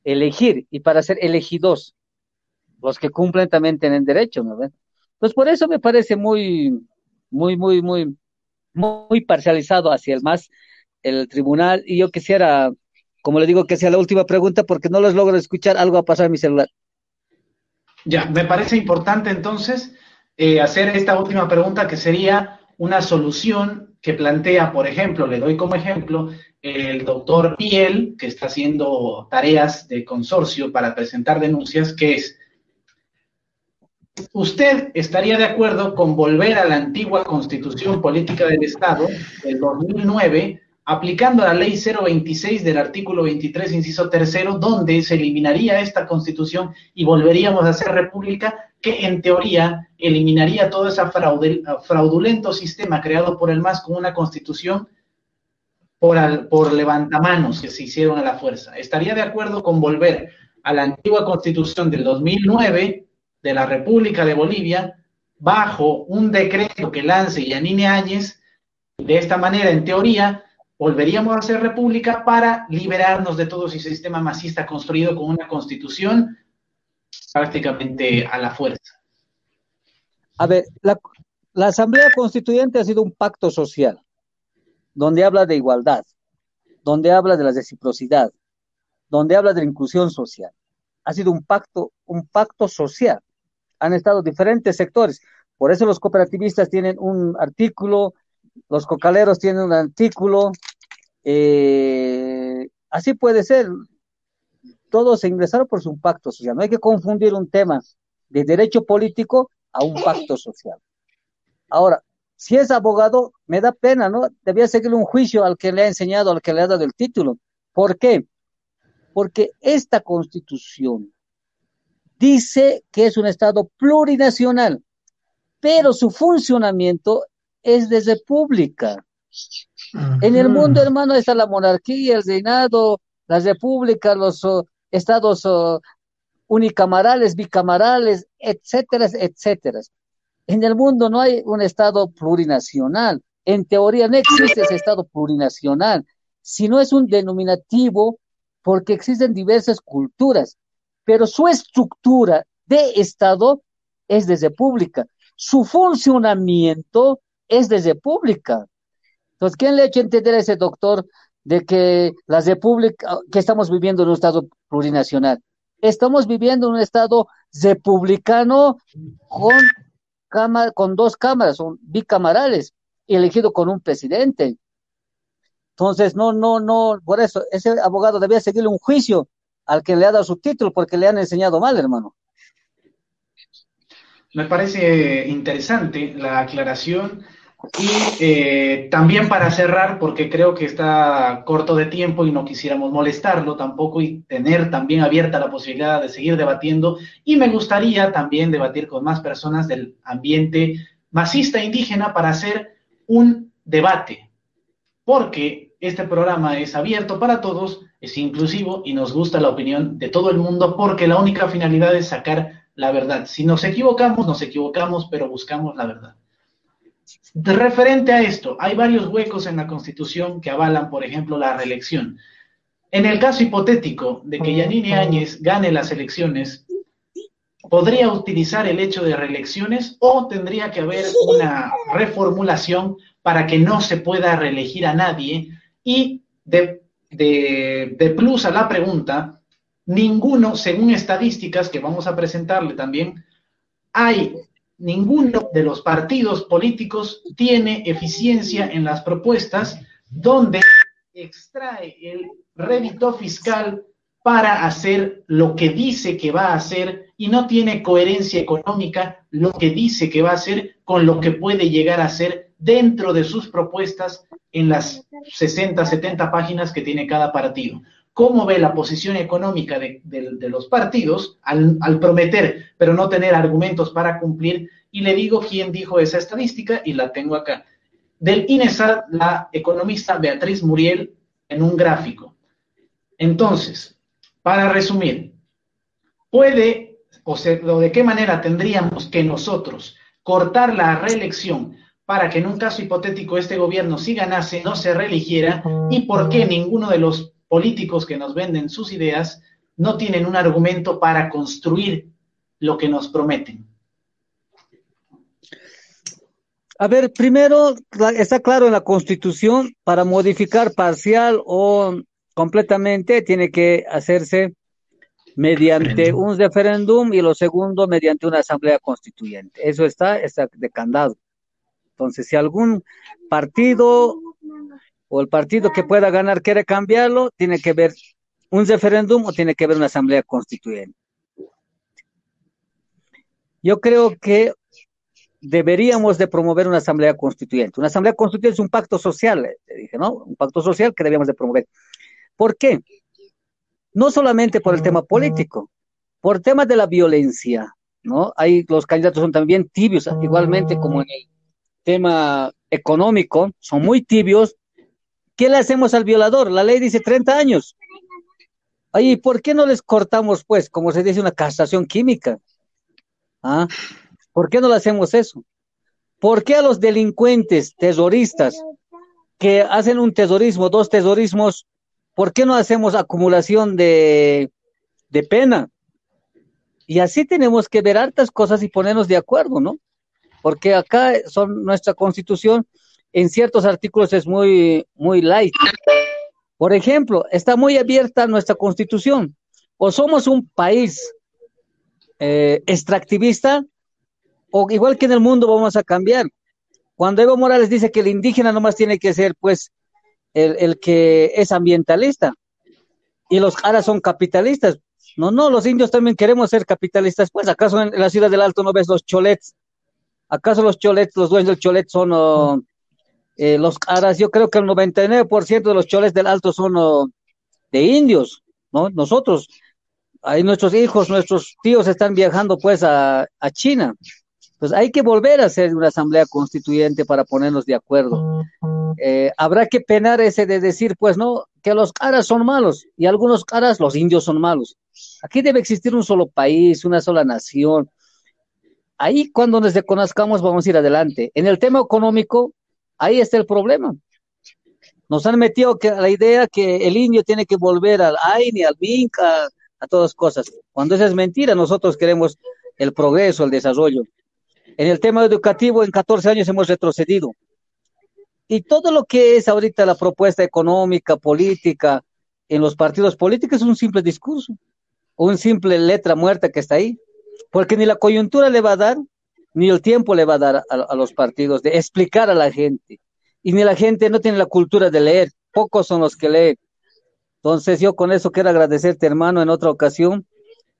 elegir y para ser elegidos. Los que cumplen también tienen derecho, ¿no? Pues por eso me parece muy, muy, muy, muy, muy parcializado hacia el más el tribunal y yo quisiera, como le digo, que sea la última pregunta porque no les logro escuchar, algo a pasar en mi celular. Ya, me parece importante entonces eh, hacer esta última pregunta que sería una solución que plantea, por ejemplo, le doy como ejemplo, el doctor Piel, que está haciendo tareas de consorcio para presentar denuncias, que es ¿Usted estaría de acuerdo con volver a la antigua constitución política del Estado del 2009, aplicando la ley 026 del artículo 23, inciso tercero, donde se eliminaría esta constitución y volveríamos a ser república, que en teoría eliminaría todo ese fraudulento sistema creado por el MAS con una constitución por, por levantamanos que se hicieron a la fuerza? ¿Estaría de acuerdo con volver a la antigua constitución del 2009? De la República de Bolivia bajo un decreto que lance Yanine Áñez. De esta manera, en teoría, volveríamos a ser república para liberarnos de todo ese sistema masista construido con una constitución prácticamente a la fuerza. A ver, la, Asamblea Constituyente ha sido un pacto social, donde habla de igualdad, donde habla de la reciprocidad, donde habla de la inclusión social. Ha sido un pacto, un pacto social han estado diferentes sectores. Por eso los cooperativistas tienen un artículo, los cocaleros tienen un artículo. Eh, así puede ser. Todos se ingresaron por su pacto social. No hay que confundir un tema de derecho político a un pacto social. Ahora, si es abogado, me da pena, ¿no? Debía seguir un juicio al que le ha enseñado, al que le ha dado el título. ¿Por qué? Porque esta constitución dice que es un Estado plurinacional, pero su funcionamiento es de república. En el mundo, hermano, está la monarquía, el reinado, la república, los oh, estados oh, unicamarales, bicamarales, etcétera, etcétera. En el mundo no hay un Estado plurinacional. En teoría no existe ese Estado plurinacional, sino es un denominativo porque existen diversas culturas pero su estructura de Estado es desde pública. Su funcionamiento es desde pública. Entonces, ¿quién le ha hecho entender a ese doctor de que las repúblicas, que estamos viviendo en un estado plurinacional? Estamos viviendo en un estado republicano con, con dos cámaras, son bicamarales, elegido con un presidente. Entonces, no, no, no, por eso, ese abogado debía seguirle un juicio al que le ha dado su título porque le han enseñado mal, hermano. Me parece interesante la aclaración y eh, también para cerrar, porque creo que está corto de tiempo y no quisiéramos molestarlo tampoco y tener también abierta la posibilidad de seguir debatiendo. Y me gustaría también debatir con más personas del ambiente masista indígena para hacer un debate, porque este programa es abierto para todos, es inclusivo y nos gusta la opinión de todo el mundo porque la única finalidad es sacar la verdad. Si nos equivocamos, nos equivocamos, pero buscamos la verdad. De referente a esto, hay varios huecos en la Constitución que avalan, por ejemplo, la reelección. En el caso hipotético de que Yanine Áñez gane las elecciones, ¿podría utilizar el hecho de reelecciones o tendría que haber una reformulación para que no se pueda reelegir a nadie? Y de, de plus a la pregunta, ninguno, según estadísticas que vamos a presentarle también, hay ninguno de los partidos políticos tiene eficiencia en las propuestas donde extrae el rédito fiscal para hacer lo que dice que va a hacer y no tiene coherencia económica lo que dice que va a hacer con lo que puede llegar a hacer dentro de sus propuestas en las 60, 70 páginas que tiene cada partido cómo ve la posición económica de, los partidos al, prometer, pero no tener argumentos para cumplir. Y le digo quién dijo esa estadística y la tengo acá. Del INESAR, la economista Beatriz Muriel en un gráfico. Entonces, para resumir, puede, o, de qué manera tendríamos que nosotros cortar la reelección para que en un caso hipotético este gobierno si ganase no se reeligiera y por qué ninguno de los políticos que nos venden sus ideas no tienen un argumento para construir lo que nos prometen. A ver, primero está claro en la Constitución, para modificar parcial o completamente tiene que hacerse mediante un referéndum y lo segundo mediante una asamblea constituyente. Eso está, está de candado. Entonces, si algún partido o el partido que pueda ganar quiere cambiarlo, tiene que ver un referéndum o tiene que ver una asamblea constituyente. Yo creo que deberíamos de promover una asamblea constituyente. Una asamblea constituyente es un pacto social, eh, te dije, ¿no? Un pacto social que debíamos de promover. ¿Por qué? No solamente por el tema político, por temas de la violencia, ¿no? Hay los candidatos son también tibios, igualmente como en el tema económico, son muy tibios ¿Qué le hacemos al violador? La ley dice 30 años. Ay, ¿por qué no les cortamos, pues, como se dice, una castración química? ¿Ah? ¿Por qué no le hacemos eso? ¿Por qué a los delincuentes, terroristas, que hacen un terrorismo, dos terrorismos, ¿por qué no hacemos acumulación de, de pena? Y así tenemos que ver hartas cosas y ponernos de acuerdo, ¿no? Porque acá son nuestra constitución en ciertos artículos es muy, muy light. Por ejemplo, está muy abierta nuestra constitución. O somos un país eh, extractivista, o igual que en el mundo vamos a cambiar. Cuando Evo Morales dice que el indígena nomás tiene que ser, pues, el, el que es ambientalista, y los aras son capitalistas. No, no, los indios también queremos ser capitalistas. Pues, ¿acaso en la ciudad del Alto no ves los cholets? ¿Acaso los cholets, los dueños del cholet son oh, eh, los caras, yo creo que el 99% de los choles del Alto son oh, de indios, ¿no? Nosotros, ahí nuestros hijos, nuestros tíos están viajando pues a, China. Pues hay que volver a hacer una asamblea constituyente para ponernos de acuerdo. Eh, habrá que penar ese de decir, pues no, que los caras son malos y algunos caras, los indios son malos. Aquí debe existir un solo país, una sola nación. Ahí cuando nos reconozcamos vamos a ir adelante. En el tema económico, Ahí está el problema. Nos han metido que, la idea que el indio tiene que volver al AINI, al BINC, a, todas cosas. Cuando esa es mentira, nosotros queremos el progreso, el desarrollo. En el tema educativo, en 14 años hemos retrocedido. Y todo lo que es ahorita la propuesta económica, política, en los partidos políticos es un simple discurso, un simple letra muerta que está ahí, porque ni la coyuntura le va a dar, ni el tiempo le va a dar a, los partidos de explicar a la gente. Y ni la gente no tiene la cultura de leer, pocos son los que leen. Entonces yo con eso quiero agradecerte, hermano, en otra ocasión.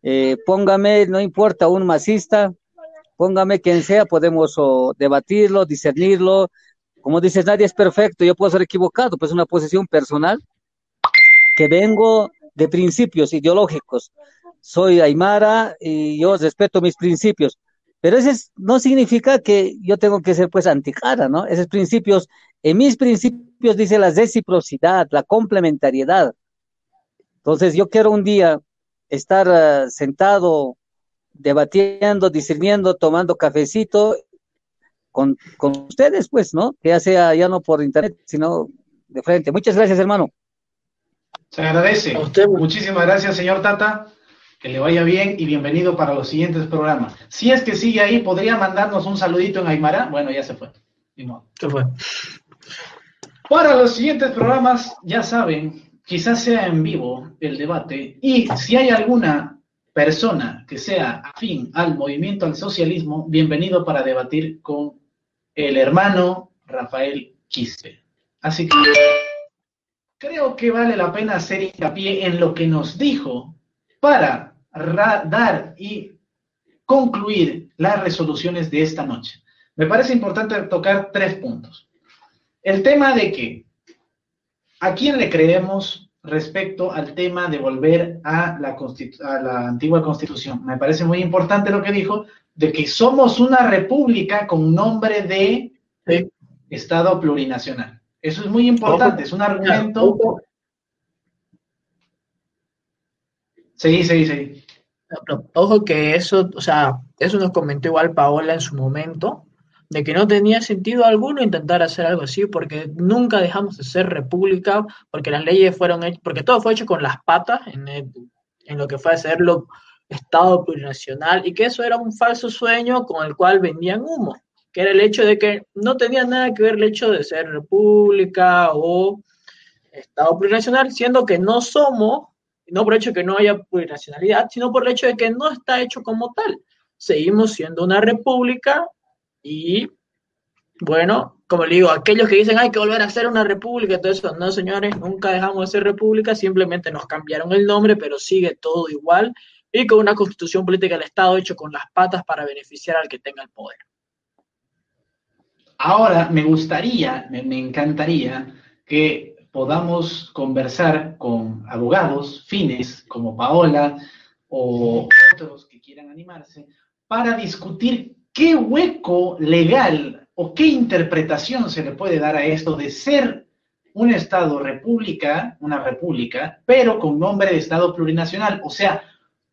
Eh, póngame, no importa, un masista, póngame quien sea, podemos debatirlo, discernirlo. Como dices, nadie es perfecto, yo puedo ser equivocado, pues es una posición personal que vengo de principios ideológicos. Soy Aymara y yo respeto mis principios, pero eso no significa que yo tengo que ser pues anticara, ¿no? Esos principios, en mis principios dice la reciprocidad, la complementariedad. Entonces yo quiero un día estar eh, sentado debatiendo, discerniendo, tomando cafecito con, con ustedes, pues, ¿no? Que ya sea ya no por internet, sino de frente. Muchas gracias, hermano. Se agradece. usted. Muchísimas gracias, señor Tata. Que le vaya bien y bienvenido para los siguientes programas. Si es que sigue ahí, ¿podría mandarnos un saludito en Aymara? Bueno, ya se fue. Se fue. Para los siguientes programas, ya saben, quizás sea en vivo el debate y si hay alguna persona que sea afín al movimiento al socialismo, bienvenido para debatir con el hermano Rafael Quispe. Así que creo que vale la pena hacer hincapié en lo que nos dijo para dar y concluir las resoluciones de esta noche. Me parece importante tocar tres puntos. El tema de que a quién le creemos respecto al tema de volver a la, a la antigua constitución. Me parece muy importante lo que dijo, de que somos una república con nombre de Estado plurinacional. Eso es muy importante, es un argumento. Sí, sí, Ojo que eso, o sea, eso nos comentó igual Paola en su momento, de que no tenía sentido alguno intentar hacer algo así, porque nunca dejamos de ser república, porque las leyes fueron hechas, porque todo fue hecho con las patas en, en lo que fue hacerlo Estado plurinacional, y que eso era un falso sueño con el cual vendían humo que era el hecho de que no tenía nada que ver el hecho de ser república o Estado plurinacional, siendo que no somos, no por el hecho de que no haya plurinacionalidad, sino por el hecho de que no está hecho como tal. Seguimos siendo una república y, bueno, como le digo, aquellos que dicen hay que volver a ser una república, todo eso, no señores, nunca dejamos de ser república, simplemente nos cambiaron el nombre, pero sigue todo igual y con una constitución política del Estado hecho con las patas para beneficiar al que tenga el poder. Ahora me gustaría, me, encantaría que podamos conversar con abogados fines como Paola o otros que quieran animarse para discutir qué hueco legal o qué interpretación se le puede dar a esto de ser un Estado república, una república, pero con nombre de Estado plurinacional. O sea,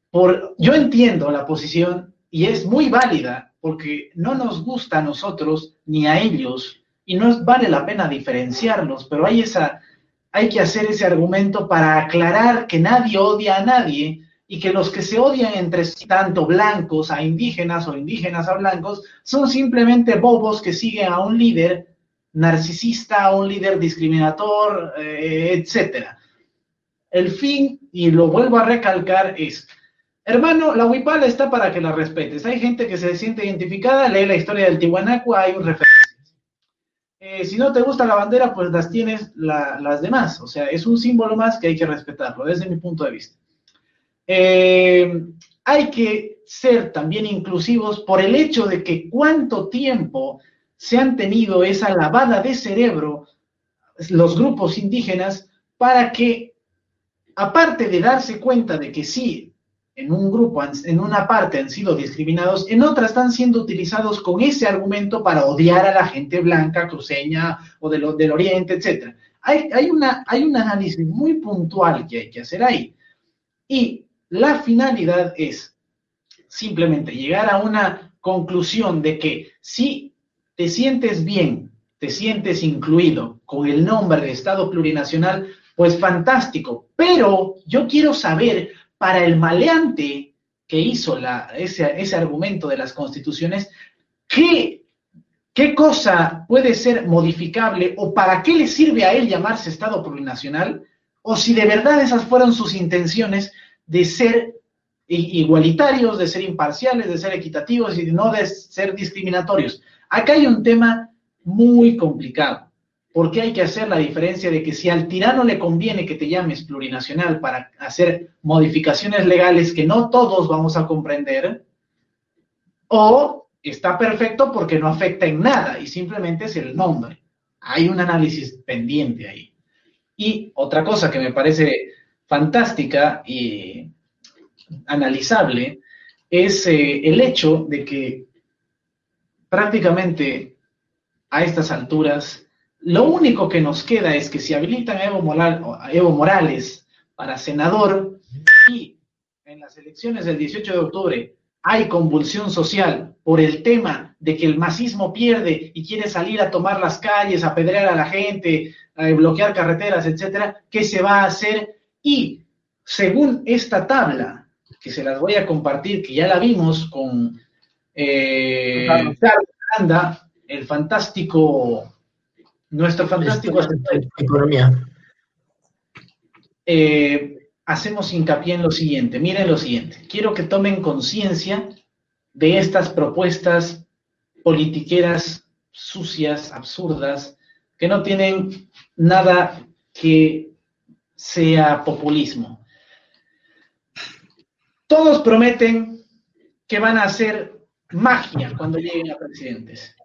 por, yo entiendo la posición y es muy válida porque no nos gusta a nosotros ni a ellos y no vale la pena diferenciarlos, pero hay esa hay que hacer ese argumento para aclarar que nadie odia a nadie y que los que se odian entre sí, tanto blancos a indígenas o indígenas a blancos, son simplemente bobos que siguen a un líder narcisista, a un líder discriminador, eh, etc. El fin, y lo vuelvo a recalcar, es Hermano, la huipala está para que la respetes. Hay gente que se siente identificada, lee la historia del Tihuanaco, hay un referencia. Eh, si no te gusta la bandera, pues las tienes las demás. O sea, es un símbolo más que hay que respetarlo, desde mi punto de vista. Eh, hay que ser también inclusivos por el hecho de que cuánto tiempo se han tenido esa lavada de cerebro los grupos indígenas para que, aparte de darse cuenta de que sí, en un grupo, en una parte han sido discriminados, en otra están siendo utilizados con ese argumento para odiar a la gente blanca, cruceña o de del oriente, etc. Hay, hay, una, hay un análisis muy puntual que hay que hacer ahí. Y la finalidad es simplemente llegar a una conclusión de que si te sientes bien, te sientes incluido con el nombre de Estado plurinacional, pues fantástico. Pero yo quiero saber para el maleante que hizo ese argumento de las constituciones, ¿qué, ¿qué cosa puede ser modificable o para qué le sirve a él llamarse Estado plurinacional? O si de verdad esas fueron sus intenciones de ser igualitarios, de ser imparciales, de ser equitativos y no de ser discriminatorios. Acá hay un tema muy complicado, porque hay que hacer la diferencia de que si al tirano le conviene que te llames plurinacional para hacer modificaciones legales que no todos vamos a comprender, o está perfecto porque no afecta en nada y simplemente es el nombre. Hay un análisis pendiente ahí. Y otra cosa que me parece fantástica y analizable es eh, el hecho de que prácticamente a estas alturas lo único que nos queda es que si habilitan a Evo, Morales para senador y en las elecciones del 18 de octubre hay convulsión social por el tema de que el masismo pierde y quiere salir a tomar las calles, a pedrear a la gente, a bloquear carreteras, etcétera, ¿qué se va a hacer? Y según esta tabla que se las voy a compartir, que ya la vimos con eh, el fantástico, nuestro fantástico economía. Eh, hacemos hincapié en lo siguiente, miren lo siguiente, quiero que tomen conciencia de estas propuestas politiqueras sucias, absurdas, que no tienen nada que sea populismo. Todos prometen que van a hacer magia cuando lleguen a presidentes.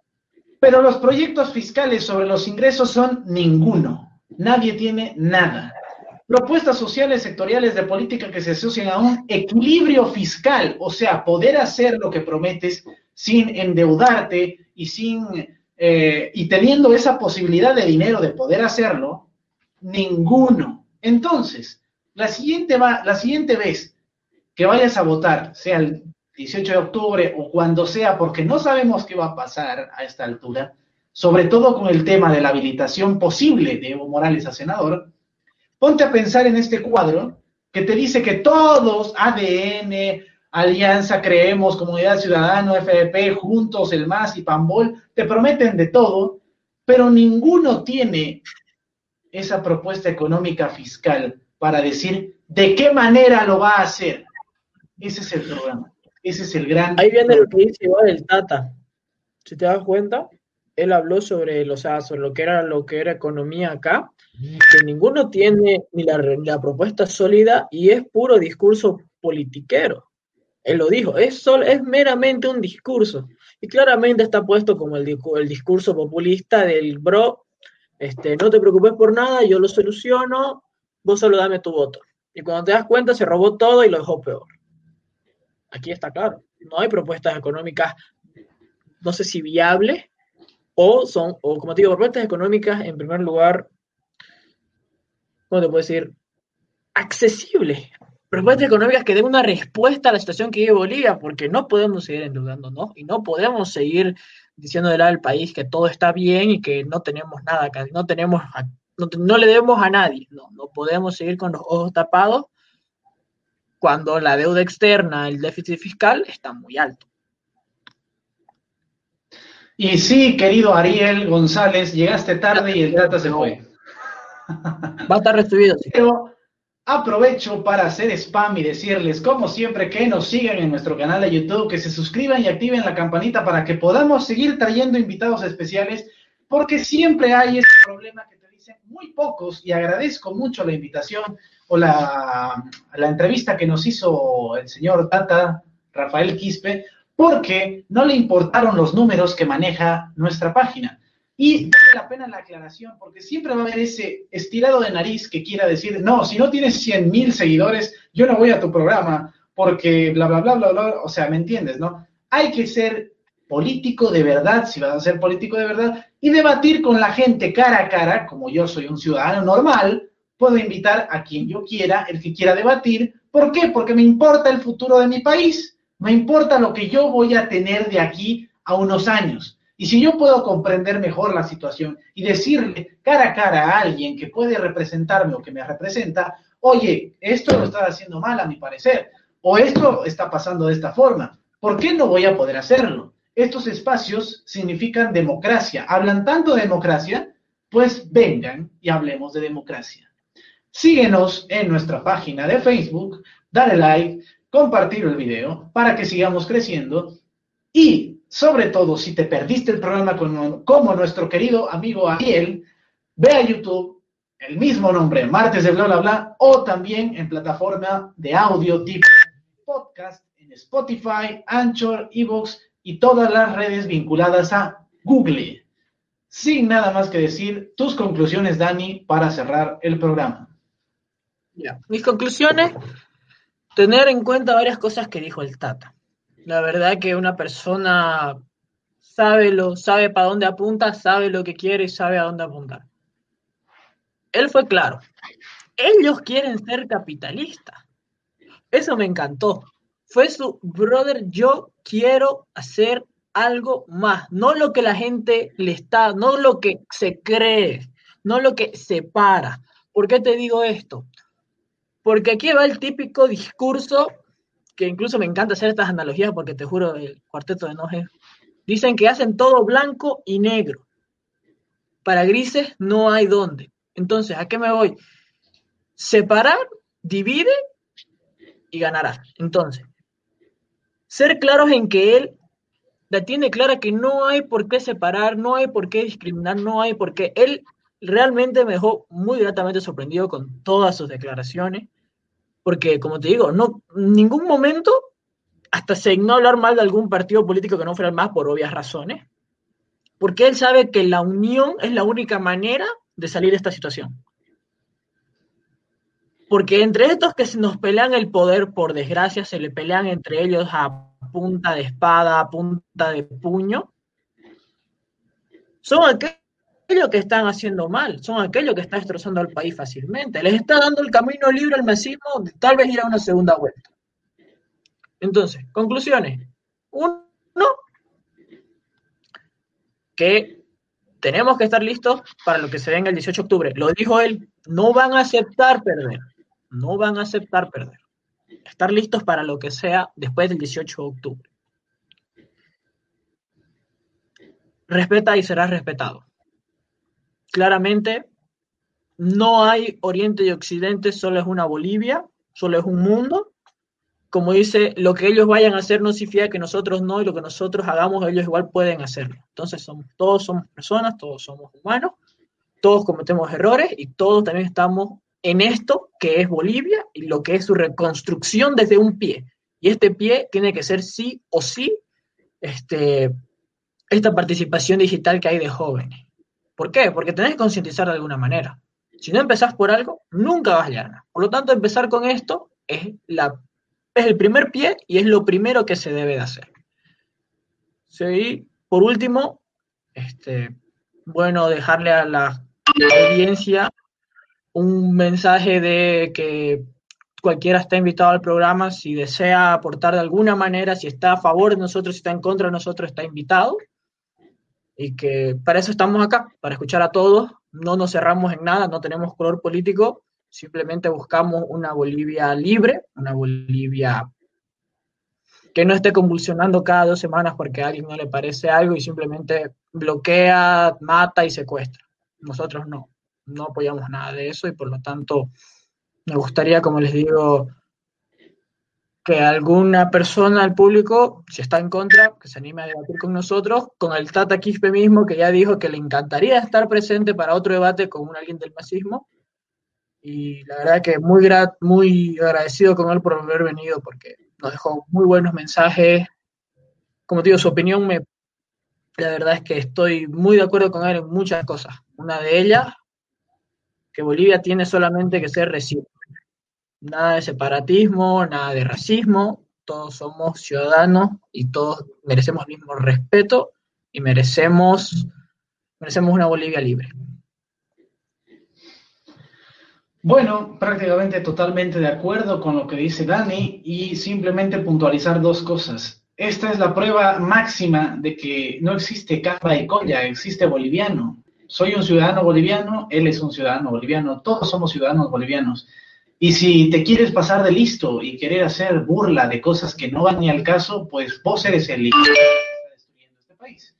Pero los proyectos fiscales sobre los ingresos son ninguno. Nadie tiene nada. Propuestas sociales sectoriales de política que se asocian a un equilibrio fiscal, o sea, poder hacer lo que prometes sin endeudarte y sin eh, y teniendo esa posibilidad de dinero de poder hacerlo, ninguno. Entonces, la siguiente va, la siguiente vez que vayas a votar, sea el 18 de octubre o cuando sea, porque no sabemos qué va a pasar a esta altura, sobre todo con el tema de la habilitación posible de Evo Morales a senador, ponte a pensar en este cuadro que te dice que todos, ADN, Alianza, Creemos, Comunidad Ciudadano, FDP, Juntos, El MAS y Pambol, te prometen de todo, pero ninguno tiene esa propuesta económica fiscal para decir de qué manera lo va a hacer. Ese es el programa. Ese es el gran. Ahí viene lo que dice igual el Tata. Si te das cuenta, él habló sobre, o sea, sobre lo que era lo que era economía acá, que ninguno tiene ni la, la propuesta sólida y es puro discurso politiquero. Él lo dijo, es, sol, es meramente un discurso. Y claramente está puesto como el, el discurso populista del bro, este, no te preocupes por nada, yo lo soluciono, vos solo dame tu voto. Y cuando te das cuenta, se robó todo y lo dejó peor aquí está claro, no hay propuestas económicas, no sé si viables, o son, o como te digo, propuestas económicas en primer lugar, ¿cómo te puedo decir? Accesibles. Propuestas económicas que den una respuesta a la situación que vive Bolivia, porque no podemos seguir endeudándonos y no podemos seguir diciéndole al país que todo está bien y que no tenemos nada, no tenemos, no le debemos a nadie, no, no podemos seguir con los ojos tapados cuando la deuda externa, el déficit fiscal, está muy alto. Y sí, querido Ariel González, llegaste tarde y el data se fue. Va a estar recibido. Pero aprovecho para hacer spam y decirles, como siempre, que nos sigan en nuestro canal de YouTube, que se suscriban y activen la campanita para que podamos seguir trayendo invitados especiales, porque siempre hay ese problema que te dicen muy pocos, y agradezco mucho la invitación o la, entrevista que nos hizo el señor Tata Rafael Quispe, porque no le importaron los números que maneja nuestra página. Y vale la pena la aclaración, porque siempre va a haber ese estirado de nariz que quiera decir, no, si no tienes 100 mil seguidores, yo no voy a tu programa, porque bla, bla, bla, bla, bla, o sea, ¿me entiendes, no? Hay que ser político de verdad, si vas a ser político de verdad, y debatir con la gente cara a cara, como yo soy un ciudadano normal, puedo invitar a quien yo quiera, el que quiera debatir. ¿Por qué? Porque me importa el futuro de mi país, me importa lo que yo voy a tener de aquí a unos años. Y si yo puedo comprender mejor la situación y decirle cara a cara a alguien que puede representarme o que me representa, oye, esto lo estás haciendo mal a mi parecer, o esto está pasando de esta forma. ¿Por qué no voy a poder hacerlo? Estos espacios significan democracia. Hablan tanto de democracia, pues vengan y hablemos de democracia. Síguenos en nuestra página de Facebook, dale like, compartir el video para que sigamos creciendo y sobre todo si te perdiste el programa como, como nuestro querido amigo Ariel, ve a YouTube el mismo nombre, Martes de Bla Bla Bla, o también en plataforma de audio tipo podcast en Spotify, Anchor, Evox y todas las redes vinculadas a Google. Sin nada más que decir, tus conclusiones, Dani, para cerrar el programa. Mis conclusiones, tener en cuenta varias cosas que dijo el Tata. La verdad que una persona sabe lo, sabe para dónde apunta, sabe lo que quiere y sabe a dónde apuntar. Él fue claro. Ellos quieren ser capitalistas. Eso me encantó. Fue su brother, yo quiero hacer algo más, no lo que la gente le está, no lo que se cree, no lo que separa. ¿Por qué te digo esto? Porque aquí va el típico discurso, que incluso me encanta hacer estas analogías porque te juro, el cuarteto de Noje, dicen que hacen todo blanco y negro. Para grises no hay dónde. Entonces, ¿a qué me voy? Separar, divide y ganarás. Entonces, ser claros en que él la tiene clara que no hay por qué separar, no hay por qué discriminar, no hay por qué. Él realmente me dejó muy gratamente sorprendido con todas sus declaraciones, porque como te digo, no ningún momento hasta se ignó hablar mal de algún partido político que no fuera el más por obvias razones, porque él sabe que la unión es la única manera de salir de esta situación. Porque entre estos que nos pelean el poder, por desgracia, se le pelean entre ellos a punta de espada, a punta de puño, son aquellos que están haciendo mal, son aquellos que están destrozando al país fácilmente. Les está dando el camino libre al masismo de tal vez ir a una segunda vuelta. Entonces, conclusiones. Uno, que tenemos que estar listos para lo que se venga el 18 de octubre. Lo dijo él, no van a aceptar perder no van a aceptar perder. Estar listos para lo que sea después del 18 de octubre. Respeta y será respetado. Claramente, no hay Oriente y Occidente, solo es una Bolivia, solo es un mundo. Como dice, lo que ellos vayan a hacer no significa que nosotros no, y lo que nosotros hagamos, ellos igual pueden hacerlo. Entonces, somos, todos somos personas, todos somos humanos, todos cometemos errores y todos también estamos en esto que es Bolivia y lo que es su reconstrucción desde un pie. Y este pie tiene que ser sí o sí este, esta participación digital que hay de jóvenes. ¿Por qué? Porque tenés que concientizar de alguna manera. Si no empezás por algo, nunca vas a llegar. Por lo tanto, empezar con esto es, la, es el primer pie y es lo primero que se debe de hacer. Sí, por último, este, bueno, dejarle a la audiencia un mensaje de que cualquiera está invitado al programa, si desea aportar de alguna manera, si está a favor de nosotros, si está en contra de nosotros, está invitado. Y que para eso estamos acá, para escuchar a todos, no nos cerramos en nada, no tenemos color político, simplemente buscamos una Bolivia libre, una Bolivia que no esté convulsionando cada dos semanas porque a alguien no le parece algo y simplemente bloquea, mata y secuestra. Nosotros no no apoyamos nada de eso y por lo tanto me gustaría, como les digo, que alguna persona al público, si está en contra, que se anime a debatir con nosotros, con el Tata Quispe mismo, que ya dijo que le encantaría estar presente para otro debate con alguien del masismo. Y la verdad que muy, muy agradecido con él por haber venido, porque nos dejó muy buenos mensajes. Como digo, su opinión me... La verdad es que estoy muy de acuerdo con él en muchas cosas. Una de ellas, que Bolivia tiene solamente que ser recíproca. Nada de separatismo, nada de racismo, todos somos ciudadanos y todos merecemos el mismo respeto y merecemos, merecemos una Bolivia libre. Bueno, prácticamente totalmente de acuerdo con lo que dice Dani y simplemente puntualizar dos cosas. Esta es la prueba máxima de que no existe capa y colla, existe boliviano soy un ciudadano boliviano, él es un ciudadano boliviano, todos somos ciudadanos bolivianos. Y si te quieres pasar de listo y querer hacer burla de cosas que no van ni al caso, pues vos eres el líder que está destruyendo este país.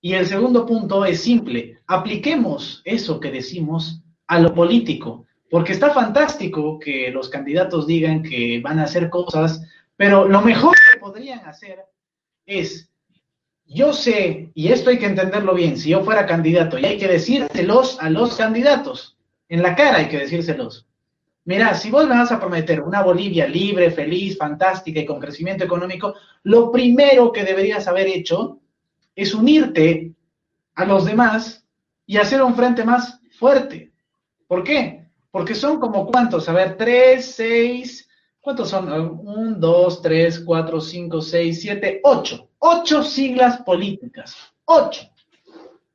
Y el segundo punto es simple, apliquemos eso que decimos a lo político, porque está fantástico que los candidatos digan que van a hacer cosas, pero lo mejor que podrían hacer es, yo sé, y esto hay que entenderlo bien, si yo fuera candidato, y hay que decírselos a los candidatos, en la cara hay que decírselos. Mira, si vos me vas a prometer una Bolivia libre, feliz, fantástica y con crecimiento económico, lo primero que deberías haber hecho es unirte a los demás y hacer un frente más fuerte. ¿Por qué? Porque son como cuántos, a ver, tres, seis, ¿cuántos son? Un, dos, tres, cuatro, cinco, seis, siete, ocho. Ocho siglas políticas. Ocho.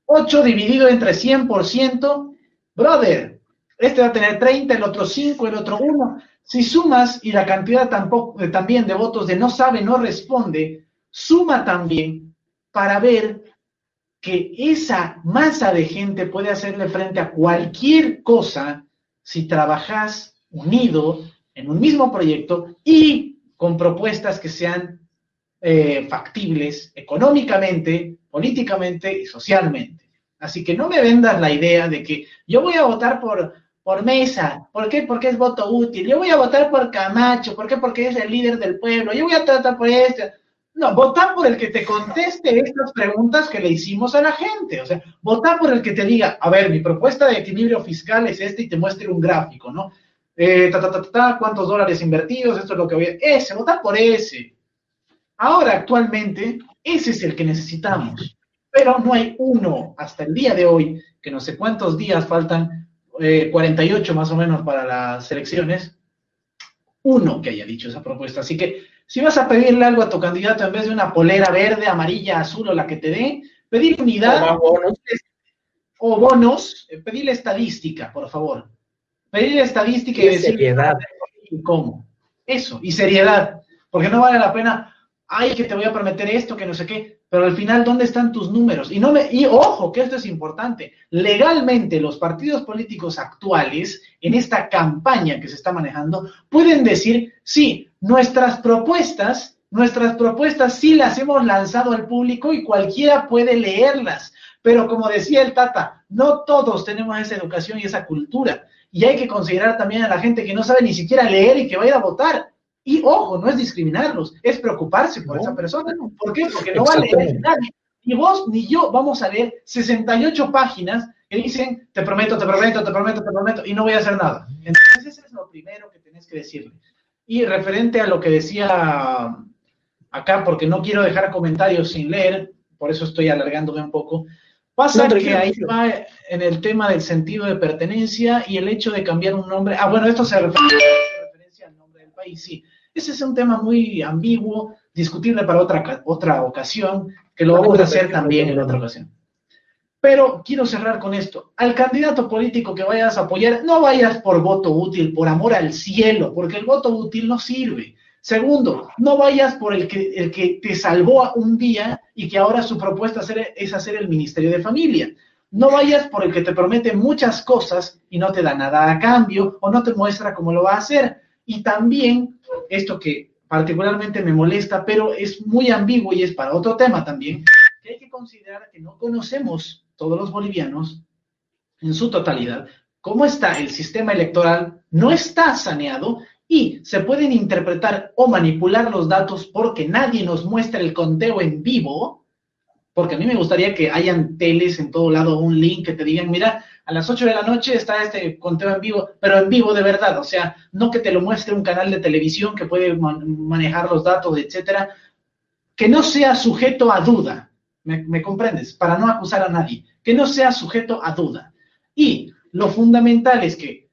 Ocho dividido entre 100%. Brother, este va a tener 30, el otro 5, el otro 1. Si sumas y la cantidad tampoco, eh, también de votos de no sabe, no responde, suma también para ver que esa masa de gente puede hacerle frente a cualquier cosa si trabajas unido en un mismo proyecto y con propuestas que sean eh, factibles económicamente, políticamente y socialmente. Así que no me vendas la idea de que yo voy a votar por por mesa. ¿Por qué? Porque es voto útil. Yo voy a votar por Camacho. ¿Por qué? Porque es el líder del pueblo. Yo voy a tratar por este. No, votar por el que te conteste estas preguntas que le hicimos a la gente. O sea, votar por el que te diga, a ver, mi propuesta de equilibrio fiscal es este y te muestre un gráfico, ¿no? Eh, ta, ta, ta, ta, cuántos dólares invertidos, esto es lo que voy a... Ese, votar por ese. Ahora, actualmente, ese es el que necesitamos. Pero no hay uno hasta el día de hoy, que no sé cuántos días faltan 48 eh, más o menos para las elecciones, uno que haya dicho esa propuesta. Así que si vas a pedirle algo a tu candidato en vez de una polera verde, amarilla, azul o la que te dé, pedir unidad o bonos, o bonos eh, pedirle estadística, por favor. Pedirle estadística y, y decir seriedad. cómo. Eso, y seriedad. Porque no vale la pena, ay, que te voy a prometer esto, que no sé qué pero al final, ¿dónde están tus números? Y, no me, y ojo, que esto es importante, legalmente los partidos políticos actuales, en esta campaña que se está manejando, pueden decir, sí, nuestras propuestas, nuestras propuestas sí las hemos lanzado al público y cualquiera puede leerlas, pero como decía el Tata, no todos tenemos esa educación y esa cultura. Y hay que considerar también a la gente que no sabe ni siquiera leer y que va a votar. Y ojo, no es discriminarlos, es preocuparse por esa persona. ¿Por qué? Porque no va a leer nadie. Ni vos ni yo vamos a leer 68 páginas que dicen, te prometo, te prometo, te prometo, te prometo, y no voy a hacer nada. Entonces, eso es lo primero que tenés que decirle. Y referente a lo que decía acá, porque no quiero dejar comentarios sin leer, por eso estoy alargándome un poco, pasa que ahí va en el tema del sentido de pertenencia y el hecho de cambiar un nombre. Ah, bueno, esto se refiere, referencia al nombre del país, sí. Ese es un tema muy ambiguo, discutible para otra, otra ocasión, que lo vamos a hacer también en otra ocasión. Pero quiero cerrar con esto. Al candidato político que vayas a apoyar, no vayas por voto útil, por amor al cielo, porque el voto útil no sirve. Segundo, no vayas por el que, el que te salvó un día y que ahora su propuesta es hacer el Ministerio de Familia. No vayas por el que te promete muchas cosas y no te da nada a cambio o no te muestra cómo lo va a hacer. Y también esto que particularmente me molesta, pero es muy ambiguo y es para otro tema también, que hay que considerar que no conocemos todos los bolivianos en su totalidad cómo está el sistema electoral, no está saneado y se pueden interpretar o manipular los datos porque nadie nos muestra el conteo en vivo, porque a mí me gustaría que hayan teles en todo lado, un link que te digan, mira, a las 8 de la noche está este conteo en vivo, pero en vivo de verdad, o sea, no que te lo muestre un canal de televisión que puede manejar los datos, etcétera, que no sea sujeto a duda, ¿me, comprendes? Para no acusar a nadie, que no sea sujeto a duda. Y lo fundamental es que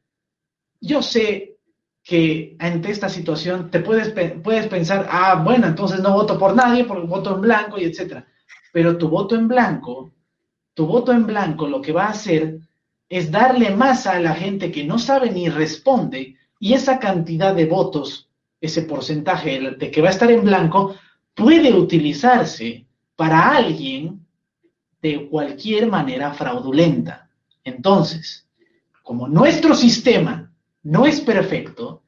yo sé que ante esta situación te puedes, puedes pensar, ah, bueno, entonces no voto por nadie, porque voto en blanco y etcétera. Pero tu voto en blanco, tu voto en blanco lo que va a hacer es darle más a la gente que no sabe ni responde y esa cantidad de votos, ese porcentaje de que va a estar en blanco, puede utilizarse para alguien de cualquier manera fraudulenta. Entonces, como nuestro sistema no es perfecto,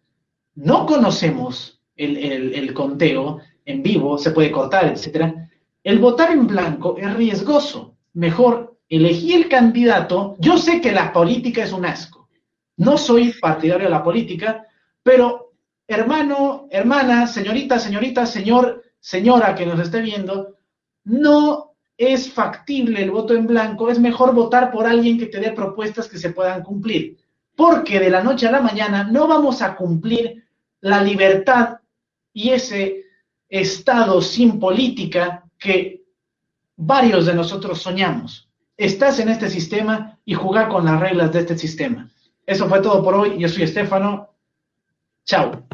no conocemos el, conteo en vivo, se puede cortar, etc. El votar en blanco es riesgoso. Mejor elegí el candidato. Yo sé que la política es un asco. No soy partidario de la política, pero hermano, hermana, señorita, señorita, señor, señora que nos esté viendo, no es factible el voto en blanco, es mejor votar por alguien que te dé propuestas que se puedan cumplir, porque de la noche a la mañana no vamos a cumplir la libertad y ese estado sin política que varios de nosotros soñamos. Estás en este sistema y jugar con las reglas de este sistema. Eso fue todo por hoy. Yo soy Estefano. Chao.